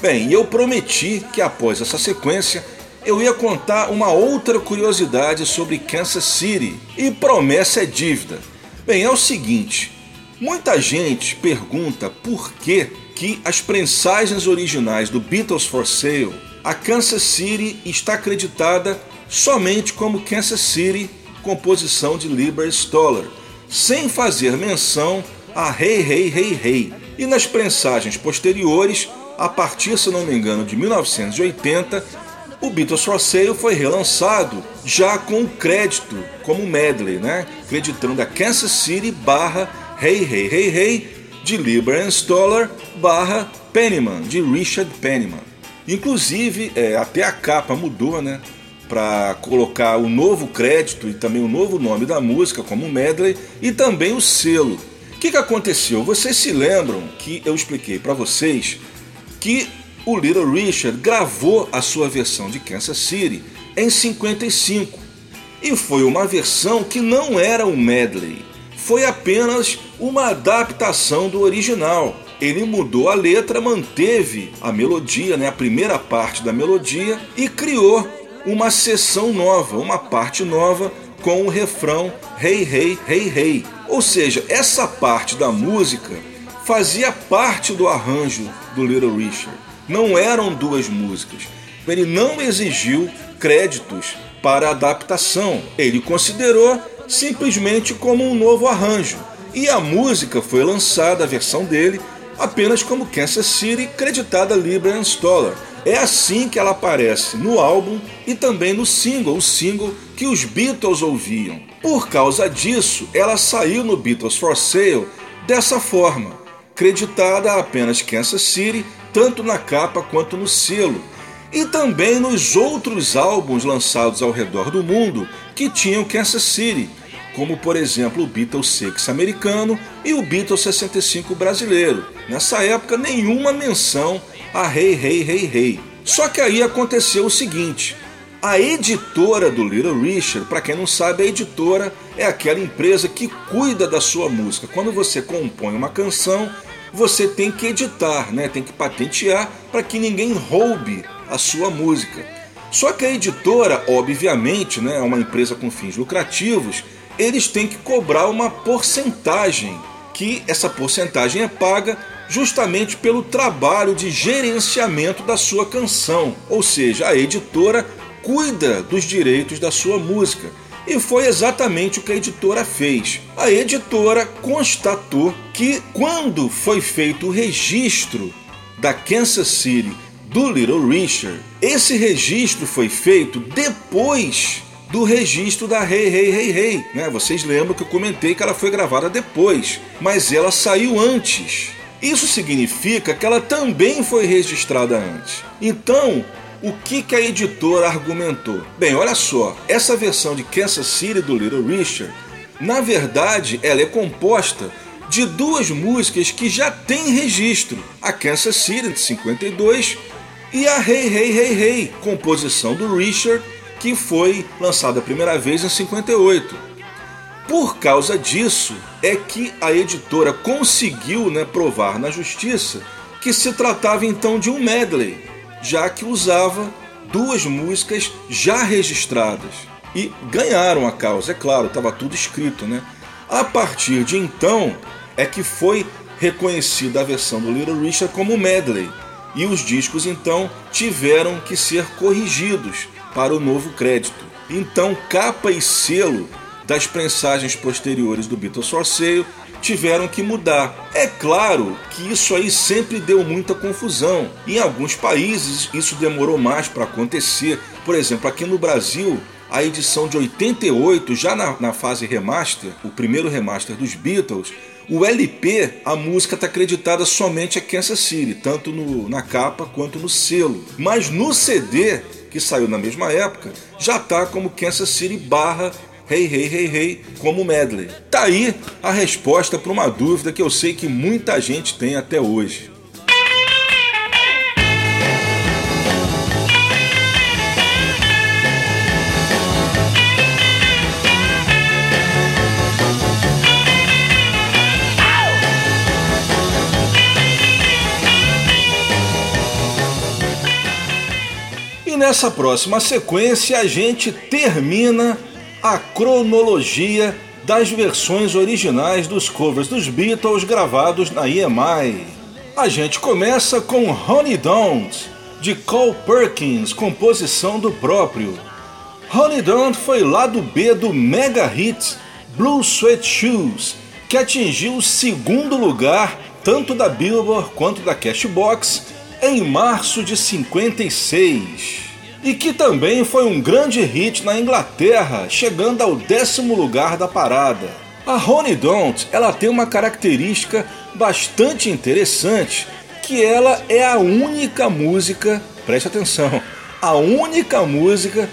Bem, eu prometi que após essa sequência eu ia contar uma outra curiosidade sobre Kansas City. E promessa é dívida. Bem, é o seguinte: muita gente pergunta por que, que as prensagens originais do Beatles for Sale, a Kansas City está acreditada somente como Kansas City, composição de Lieber Stoller, sem fazer menção a Hey Hey Hey Hey. E nas prensagens posteriores, a partir, se não me engano, de 1980, o Beatles for Sale foi relançado já com o crédito como medley, né? Creditando a Kansas City barra Hey Hey Hey Hey de Lieber and Stoller barra Pennyman de Richard Pennyman. Inclusive, é, até a capa mudou, né? Para colocar o novo crédito e também o novo nome da música como medley e também o selo. O que, que aconteceu? Vocês se lembram que eu expliquei para vocês que o Little Richard gravou a sua versão de Kansas City em 55 e foi uma versão que não era um medley, foi apenas uma adaptação do original. Ele mudou a letra, manteve a melodia, né, a primeira parte da melodia e criou uma seção nova, uma parte nova com o refrão Hey Hey Hey Hey. Ou seja, essa parte da música fazia parte do arranjo do Little Richard. Não eram duas músicas. Ele não exigiu créditos para adaptação. Ele considerou simplesmente como um novo arranjo. E a música foi lançada, a versão dele, apenas como Kansas City, creditada a Libra Stoller. É assim que ela aparece no álbum e também no single, o single que os Beatles ouviam. Por causa disso, ela saiu no Beatles for Sale dessa forma, creditada apenas Kansas City, tanto na capa quanto no selo, e também nos outros álbuns lançados ao redor do mundo que tinham Kansas City, como por exemplo o Beatles 6 americano e o Beatles 65 brasileiro. Nessa época, nenhuma menção a Hey Hey Hey Hey. Só que aí aconteceu o seguinte: a editora do Little Richard, para quem não sabe, a editora é aquela empresa que cuida da sua música. Quando você compõe uma canção, você tem que editar, né? tem que patentear para que ninguém roube a sua música. Só que a editora, obviamente, né, é uma empresa com fins lucrativos, eles têm que cobrar uma porcentagem, que essa porcentagem é paga justamente pelo trabalho de gerenciamento da sua canção. Ou seja, a editora cuida dos direitos da sua música. E foi exatamente o que a editora fez. A editora constatou que quando foi feito o registro da Kansas City do Little Richard, esse registro foi feito depois do registro da Hey Hey Hey Hey. Né? Vocês lembram que eu comentei que ela foi gravada depois, mas ela saiu antes. Isso significa que ela também foi registrada antes. Então, o que, que a editora argumentou? Bem, olha só, essa versão de Kansas City do Little Richard, na verdade, ela é composta de duas músicas que já têm registro: a Kansas City de 52 e a Hey Hey Hey Hey, composição do Richard, que foi lançada a primeira vez em 58. Por causa disso é que a editora conseguiu né, provar na justiça que se tratava então de um medley, já que usava duas músicas já registradas. E ganharam a causa, é claro, estava tudo escrito, né? A partir de então é que foi reconhecida a versão do Little Richard como medley, e os discos então tiveram que ser corrigidos para o novo crédito. Então, capa e selo das prensagens posteriores do Beatles Sale tiveram que mudar. É claro que isso aí sempre deu muita confusão. Em alguns países isso demorou mais para acontecer. Por exemplo, aqui no Brasil, a edição de 88, já na, na fase remaster, o primeiro remaster dos Beatles, o LP, a música está acreditada somente a Kansas City, tanto no, na capa quanto no selo. Mas no CD, que saiu na mesma época, já está como Kansas City barra Hey Hey Hey Hey como medley. Tá aí a resposta para uma dúvida que eu sei que muita gente tem até hoje. E nessa próxima sequência a gente termina a cronologia das versões originais dos covers dos Beatles gravados na EMI. A gente começa com Honey Don't, de Cole Perkins, composição do próprio. Honey Don't foi lado B do mega hit Blue Sweat Shoes, que atingiu o segundo lugar tanto da Billboard quanto da Cashbox em março de 56 e que também foi um grande hit na Inglaterra, chegando ao décimo lugar da parada. A Honey Don't ela tem uma característica bastante interessante, que ela é a única música, preste atenção, a única música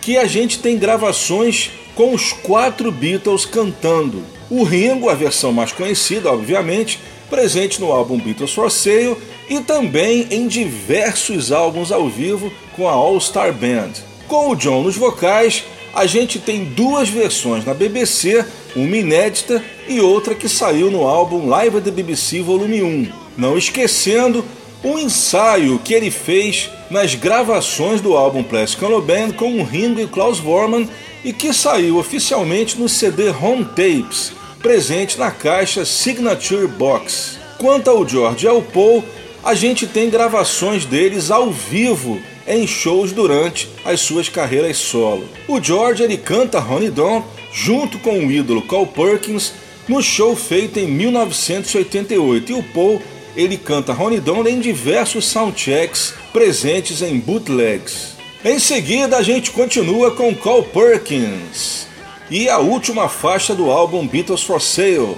que a gente tem gravações com os quatro Beatles cantando. O Ringo, a versão mais conhecida, obviamente, presente no álbum Beatles for Sale e também em diversos álbuns ao vivo com a All Star Band. Com o John nos vocais, a gente tem duas versões na BBC, uma inédita e outra que saiu no álbum Live at the BBC Volume 1. Não esquecendo um ensaio que ele fez nas gravações do álbum Plastic Ono Band com o Ringo e Klaus Vormann e que saiu oficialmente no CD Home Tapes, presente na caixa Signature Box. Quanto ao George e ao Paul, a gente tem gravações deles ao vivo em shows durante as suas carreiras solo. O George ele canta Honey Don't junto com o ídolo Carl Perkins no show feito em 1988 e o Paul ele canta Honey Don't em diversos soundchecks presentes em bootlegs. Em seguida a gente continua com Carl Perkins e a última faixa do álbum Beatles for Sale,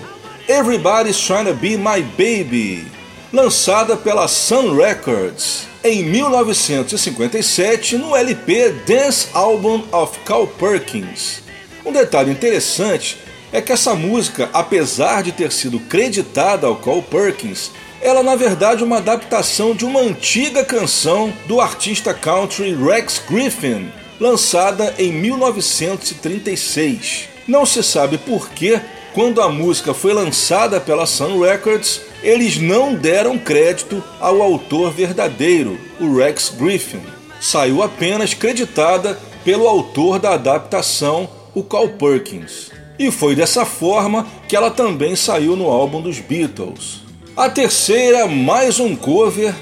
Everybody's Trying to Be My Baby lançada pela Sun Records em 1957 no LP Dance Album of Carl Perkins. Um detalhe interessante é que essa música, apesar de ter sido creditada ao Carl Perkins, ela na verdade é uma adaptação de uma antiga canção do artista country Rex Griffin, lançada em 1936. Não se sabe por que, quando a música foi lançada pela Sun Records, eles não deram crédito ao autor verdadeiro, o Rex Griffin. Saiu apenas creditada pelo autor da adaptação, o Carl Perkins. E foi dessa forma que ela também saiu no álbum dos Beatles. A terceira, mais um cover,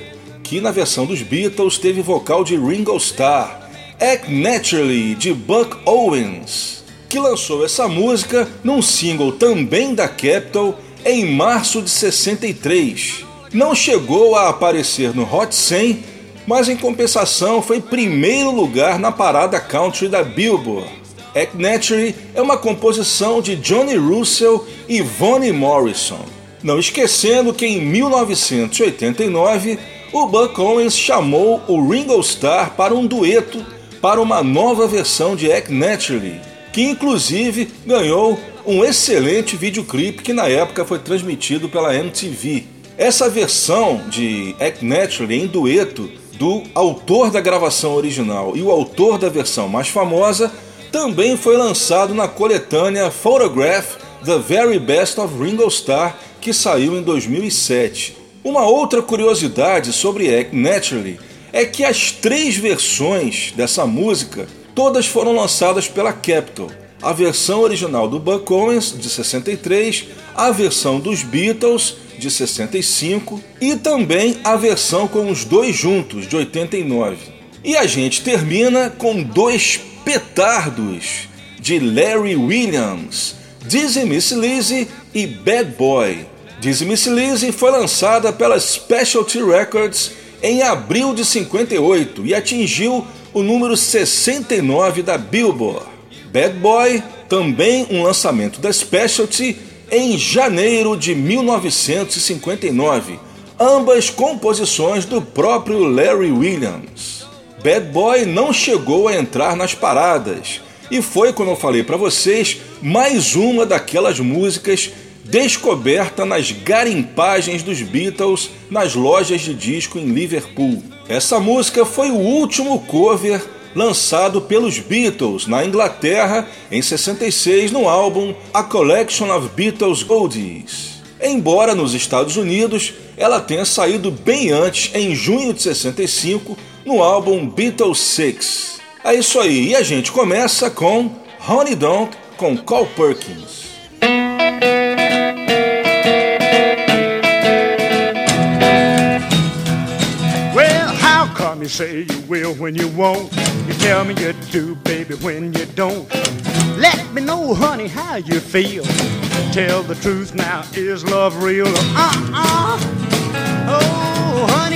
que na versão dos Beatles teve vocal de Ringo Starr, Act Naturally, de Buck Owens. que lançou essa música num single também da Capitol em março de 63. Não chegou a aparecer no Hot 100, mas em compensação foi primeiro lugar na parada country da Billboard. Act Naturally é uma composição de Johnny Russell e Vonnie Morrison. Não esquecendo que em 1989 o Buck Owens chamou o Ringo Starr para um dueto para uma nova versão de Act Naturally, que inclusive ganhou um excelente videoclipe que na época foi transmitido pela MTV. Essa versão de Act Naturally em dueto do autor da gravação original e o autor da versão mais famosa também foi lançado na coletânea Photograph The Very Best of Ringo Starr, que saiu em 2007. Uma outra curiosidade sobre Act Naturally é que as três versões dessa música todas foram lançadas pela Capitol. A versão original do Buck Owens, de 63, a versão dos Beatles, de 65, e também a versão com os dois juntos, de 89. E a gente termina com dois petardos de Larry Williams, Dizzy Miss Lizzy e Bad Boy. Dizzy Miss Lizzy foi lançada pela Specialty Records em abril de 58 e atingiu o número 69 da Billboard. Bad Boy, também um lançamento da Specialty, em janeiro de 1959, ambas composições do próprio Larry Williams. Bad Boy não chegou a entrar nas paradas e foi, como eu falei para vocês, mais uma daquelas músicas descoberta nas garimpagens dos Beatles nas lojas de disco em Liverpool. Essa música foi o último cover lançado pelos Beatles na Inglaterra em 66 no álbum A Collection of Beatles Goldies. Embora nos Estados Unidos ela tenha saído bem antes, em junho de 65, no álbum Beatles 6. É isso aí, e a gente começa com Honey Don't com Carl Perkins. Come you say you will when you won't? You tell me you do, baby, when you don't. Let me know, honey, how you feel. Tell the truth now, is love real? Uh-uh. Oh, honey,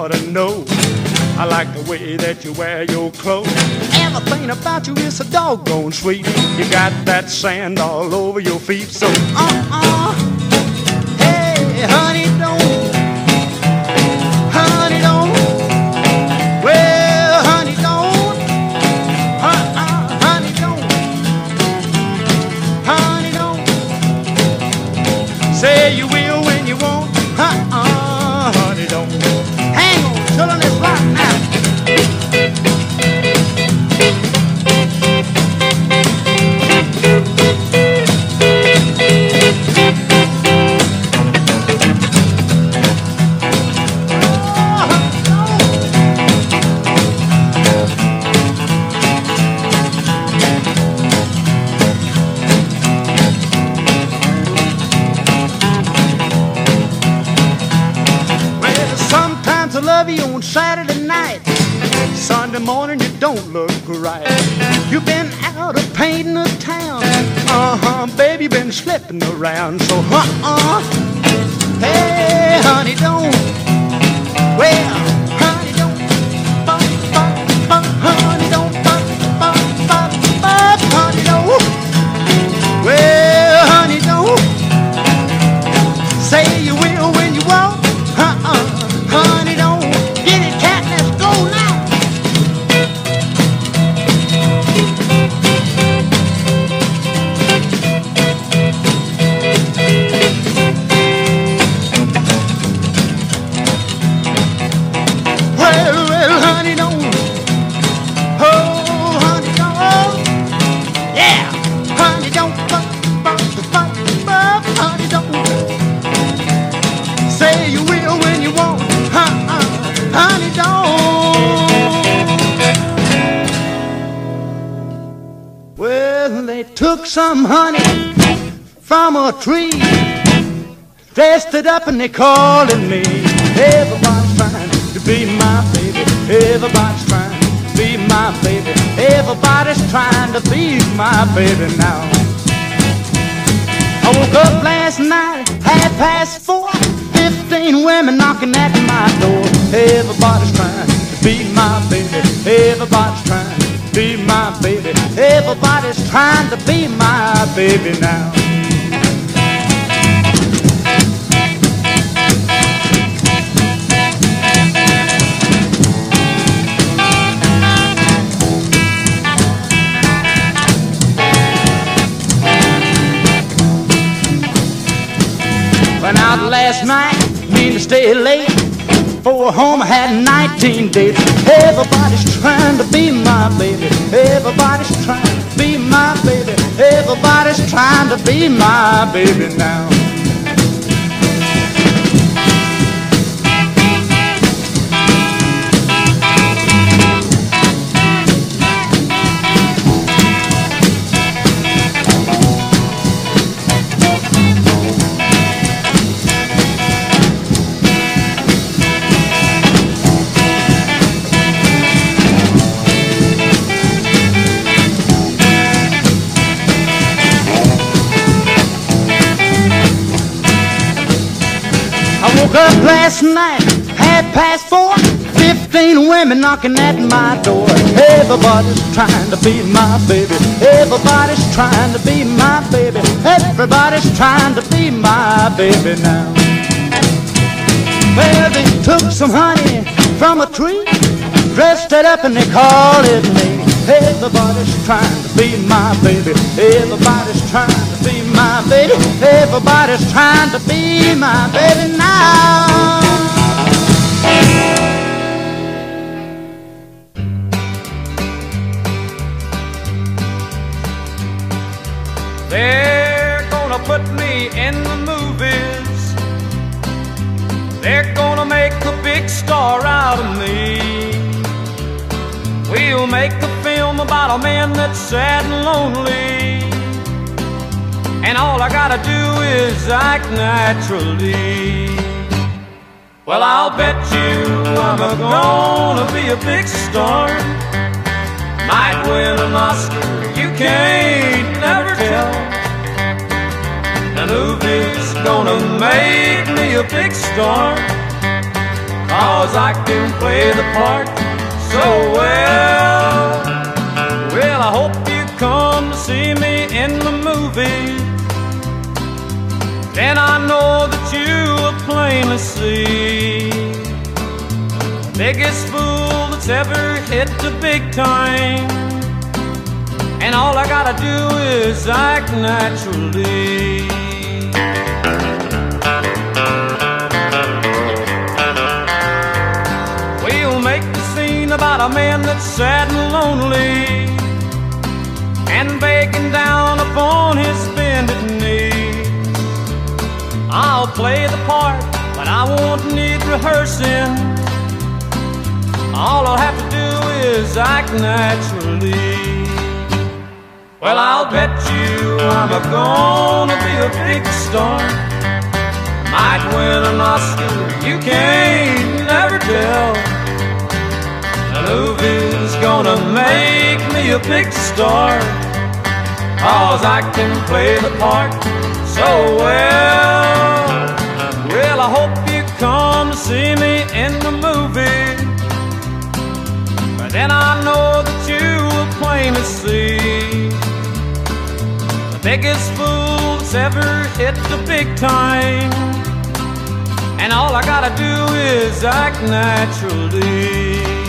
ought to know. I like the way that you wear your clothes. Everything about you is so doggone sweet. You got that sand all over your feet, so uh-uh. Hey, honey, up and they're calling me. Everybody's trying to be my baby. Everybody's trying to be my baby. Everybody's trying to be my baby now. I woke up last night, half past four. Fifteen women knocking at my door. Everybody's trying to be my baby. Everybody's trying to be my baby. Everybody's trying to be my baby now. Went out last night, mean to stay late. For home I had 19 dates. Everybody's trying to be my baby. Everybody's trying to be my baby. Everybody's trying to be my baby now. Up last night, half past four. Fifteen women knocking at my door. Everybody's trying to be my baby. Everybody's trying to be my baby. Everybody's trying to be my baby now. Well, they took some honey from a tree, dressed it up and they called it me. Everybody's trying to be my baby. Everybody's trying my baby. Everybody's trying to be my baby now. They're gonna put me in the movies. They're gonna make a big star out of me. We'll make a film about a man that's sad and lonely. And all I gotta do is act naturally. Well, I'll bet you I'm a gonna be a big star. Might win an Oscar, you can't never tell. The movie's gonna make me a big star. Cause I can play the part so well. Well, I hope you come to see me in the movie. Then I know that you will plainly see the biggest fool that's ever hit the big time. And all I gotta do is act naturally. We'll make the scene about a man that's sad and lonely and begging down upon his bended knee. I'll play the part, but I won't need rehearsing. All I'll have to do is act naturally. Well, I'll bet you I'm a gonna be a big star. Might win an Oscar, you can't never tell. The movie's gonna make me a big star. Cause I can play the part so well. Well, I hope you come see me in the movie. But then I know that you will plainly see the biggest fool that's ever hit the big time. And all I gotta do is act naturally.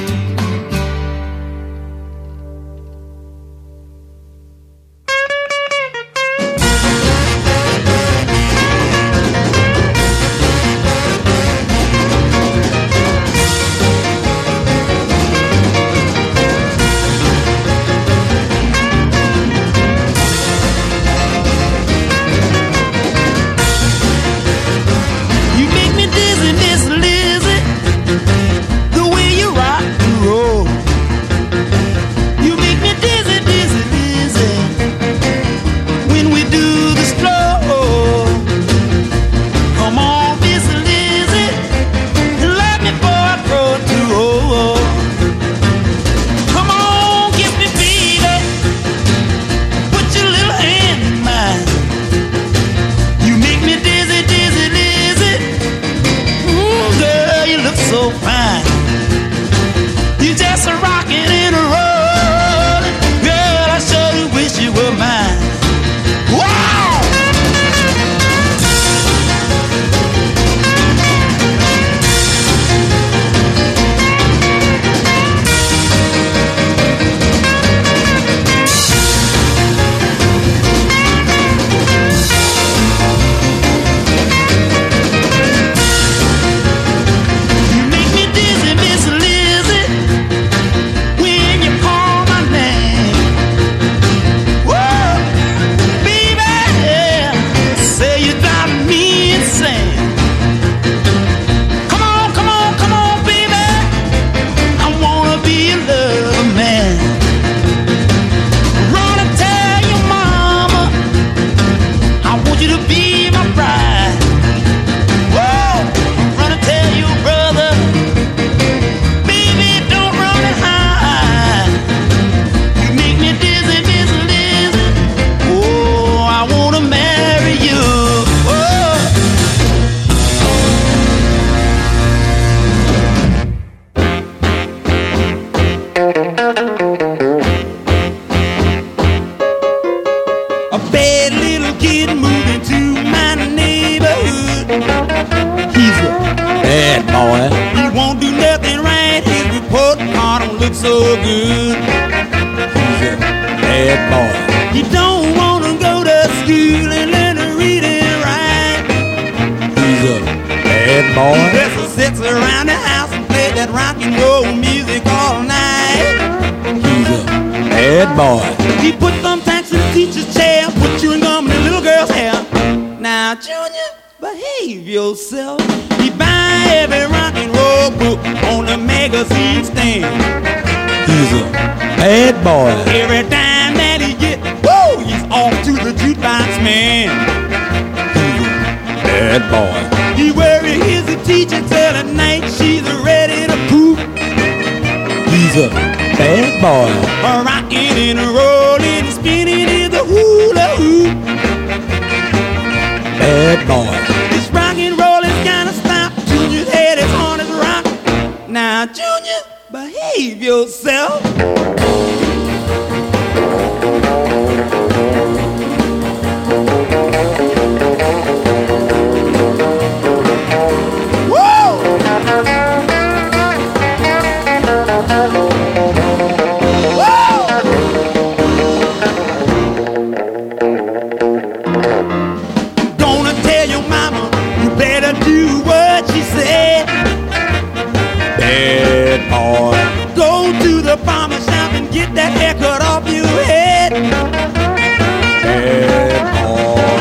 Get that haircut off your head.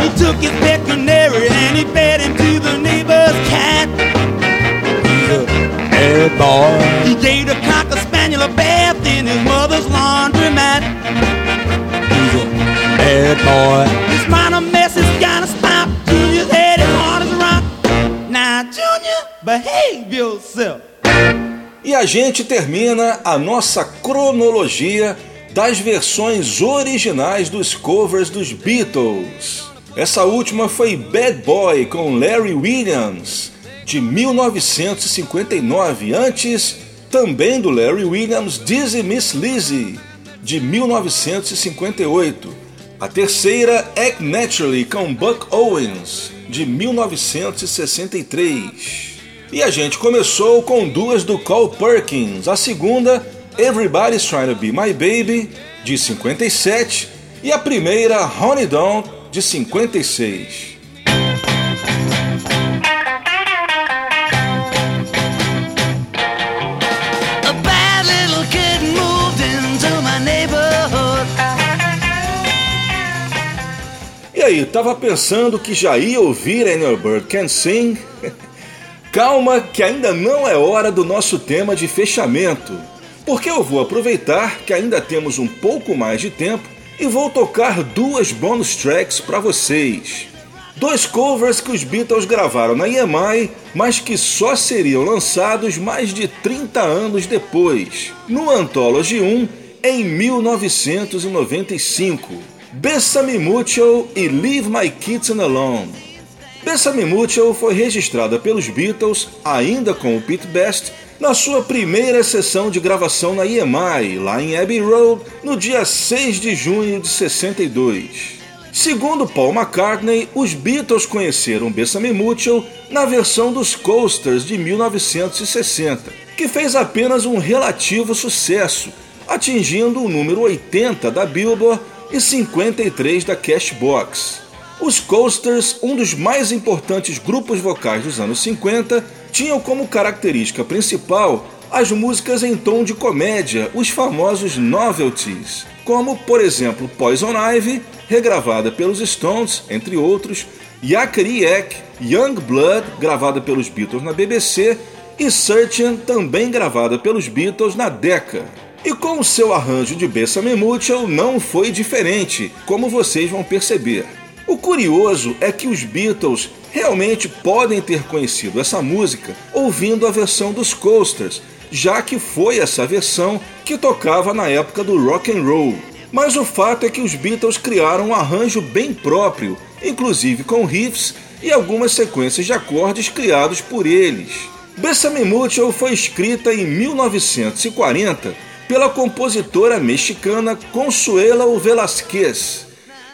He took his pet canary and he fed him to the neighbor's cat. He's a bad boy. He gave the cocker spaniel a bath in his mother's laundromat. He's a bad boy. A gente termina a nossa cronologia das versões originais dos covers dos Beatles. Essa última foi Bad Boy com Larry Williams, de 1959. Antes, também do Larry Williams, Dizzy Miss Lizzy, de 1958. A terceira, Act Naturally com Buck Owens, de 1963. E a gente começou com duas do Cole Perkins. A segunda, Everybody's Trying to Be My Baby, de 57. E a primeira, Honey Don't, de 56. A bad little kid moved into my neighborhood. E aí, tava pensando que já ia ouvir Annual Bird Can Sing? Calma, que ainda não é hora do nosso tema de fechamento, porque eu vou aproveitar que ainda temos um pouco mais de tempo e vou tocar duas bonus tracks para vocês. Dois covers que os Beatles gravaram na EMI, mas que só seriam lançados mais de 30 anos depois, no Anthology 1 em 1995. Bessame Mutual e Leave My Kitten Alone. Bessame Mutual foi registrada pelos Beatles, ainda com o Pete Best, na sua primeira sessão de gravação na EMI, lá em Abbey Road, no dia 6 de junho de 62. Segundo Paul McCartney, os Beatles conheceram Bessame Mutual na versão dos Coasters de 1960, que fez apenas um relativo sucesso, atingindo o número 80 da Billboard e 53 da Cashbox. Os Coasters, um dos mais importantes grupos vocais dos anos 50, tinham como característica principal as músicas em tom de comédia, os famosos novelties, como, por exemplo, Poison Ivy, regravada pelos Stones, entre outros, Yakety Yak, Young Blood, gravada pelos Beatles na BBC, e Searching, também gravada pelos Beatles na Decca. E com o seu arranjo de Bessame Mutual não foi diferente, como vocês vão perceber. O curioso é que os Beatles realmente podem ter conhecido essa música ouvindo a versão dos Coasters, já que foi essa versão que tocava na época do rock and roll. Mas o fato é que os Beatles criaram um arranjo bem próprio, inclusive com riffs e algumas sequências de acordes criados por eles. Bessame Mutual foi escrita em 1940 pela compositora mexicana Consuelo Velasquez.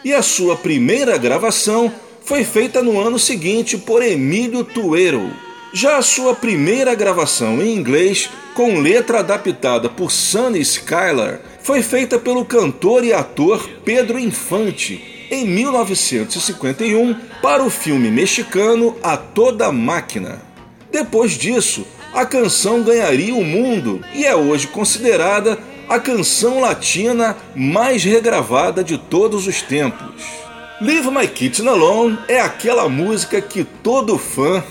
E a sua primeira gravação foi feita no ano seguinte por Emílio Tuero. Já a sua primeira gravação em inglês, com letra adaptada por Sunny Skylar, foi feita pelo cantor e ator Pedro Infante em 1951 para o filme mexicano A Toda Máquina. Depois disso, a canção ganharia o mundo e é hoje considerada a canção latina mais regravada de todos os tempos. Leave My Kitten Alone é aquela música que todo fã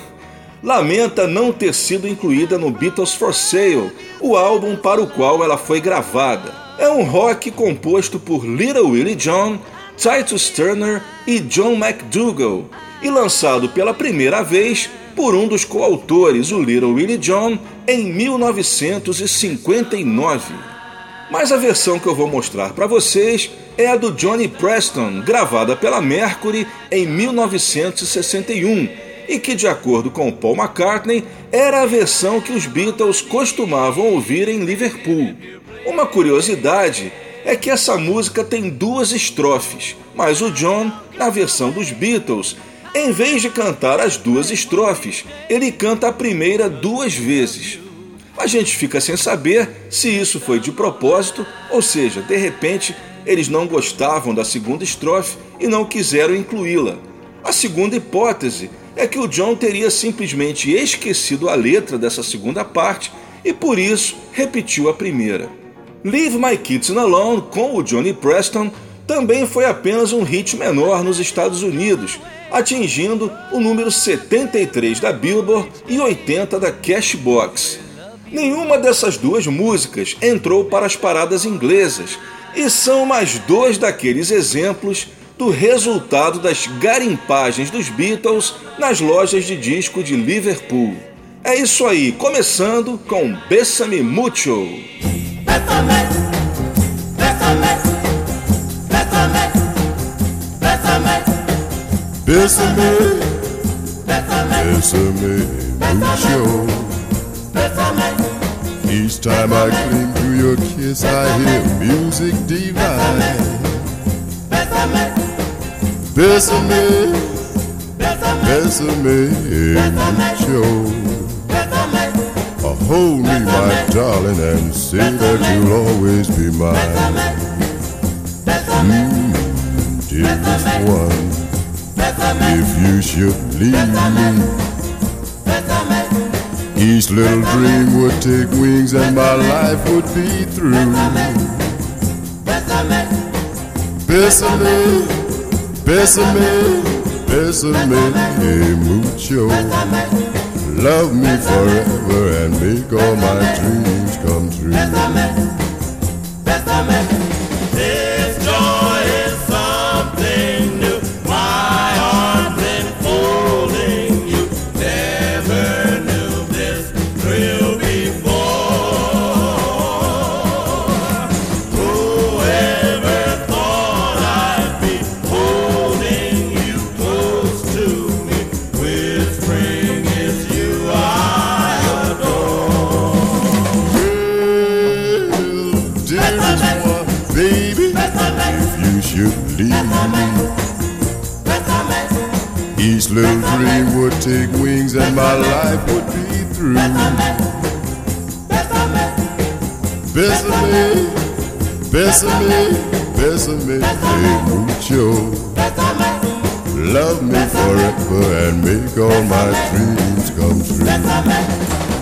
lamenta não ter sido incluída no Beatles for Sale, o álbum para o qual ela foi gravada. É um rock composto por Little Willie John, Titus Turner e John McDougall, e lançado pela primeira vez por um dos coautores, o Little Willie John, em 1959. Mas a versão que eu vou mostrar para vocês é a do Johnny Preston, gravada pela Mercury em 1961, e que, de acordo com Paul McCartney, era a versão que os Beatles costumavam ouvir em Liverpool. Uma curiosidade é que essa música tem duas estrofes, mas o John, na versão dos Beatles, em vez de cantar as duas estrofes, ele canta a primeira duas vezes. A gente fica sem saber se isso foi de propósito, ou seja, de repente eles não gostavam da segunda estrofe e não quiseram incluí-la. A segunda hipótese é que o John teria simplesmente esquecido a letra dessa segunda parte e por isso repetiu a primeira. Leave My Kitten Alone com o Johnny Preston também foi apenas um hit menor nos Estados Unidos, atingindo o número 73 da Billboard e 80 da Cashbox. Nenhuma dessas duas músicas entrou para as paradas inglesas e são mais dois daqueles exemplos do resultado das garimpagens dos Beatles nas lojas de disco de Liverpool. É isso aí, começando com Bessame Mucho. Bésame, bésame mucho. Each time I cling to your kiss, I hear music divine. Bésame, bésame mucho. Uh, hold me, my darling, and say that you'll always be mine. Mm, dearest one, if you should leave me, each little dream would take wings and my life would be through. Bésame, bésame, bésame mucho. Love me forever and make all my dreams come true. Dream would take wings and my life would be through. Bésame, bésame, bésame mucho. Love me forever and make all my dreams come true.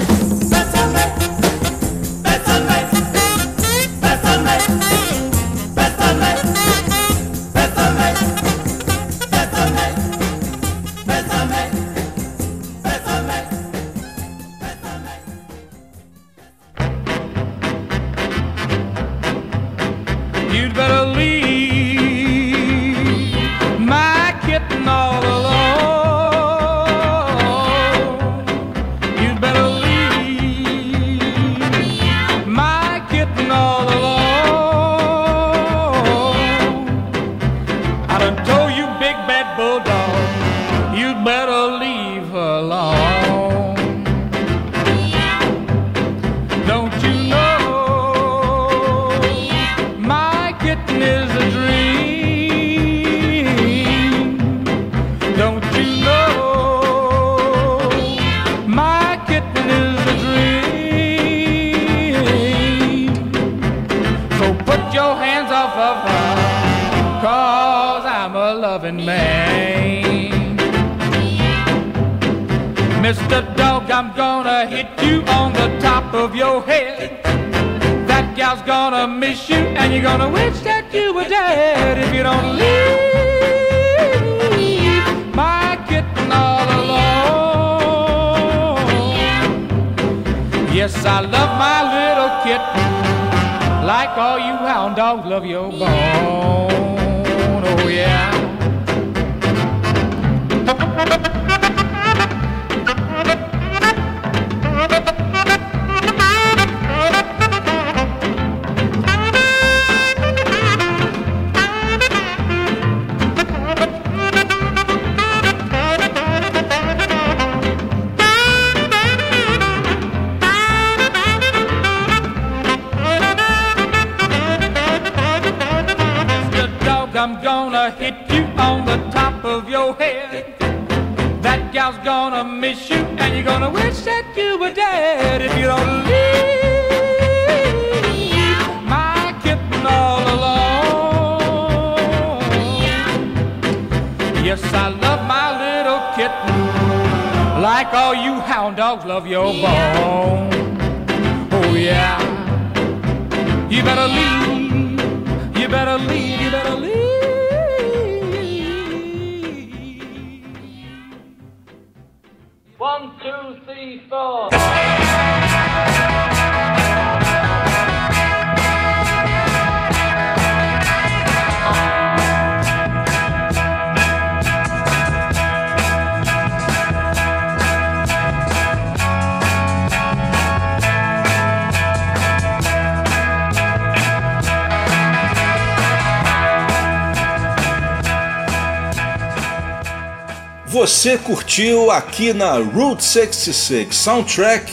Curtiu aqui na Route 66 Soundtrack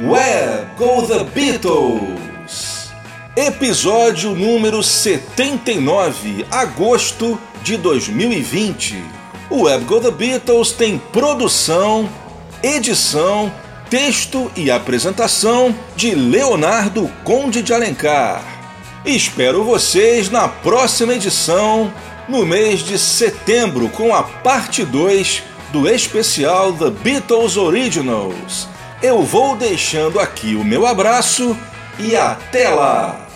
Where Go the Beatles? Episódio número 79, agosto de 2020. O Web Go the Beatles tem produção, edição, texto e apresentação de Leonardo Conde de Alencar. Espero vocês na próxima edição, no mês de setembro, com a parte 2 do especial The Beatles Originals. Eu vou deixando aqui o meu abraço e até lá!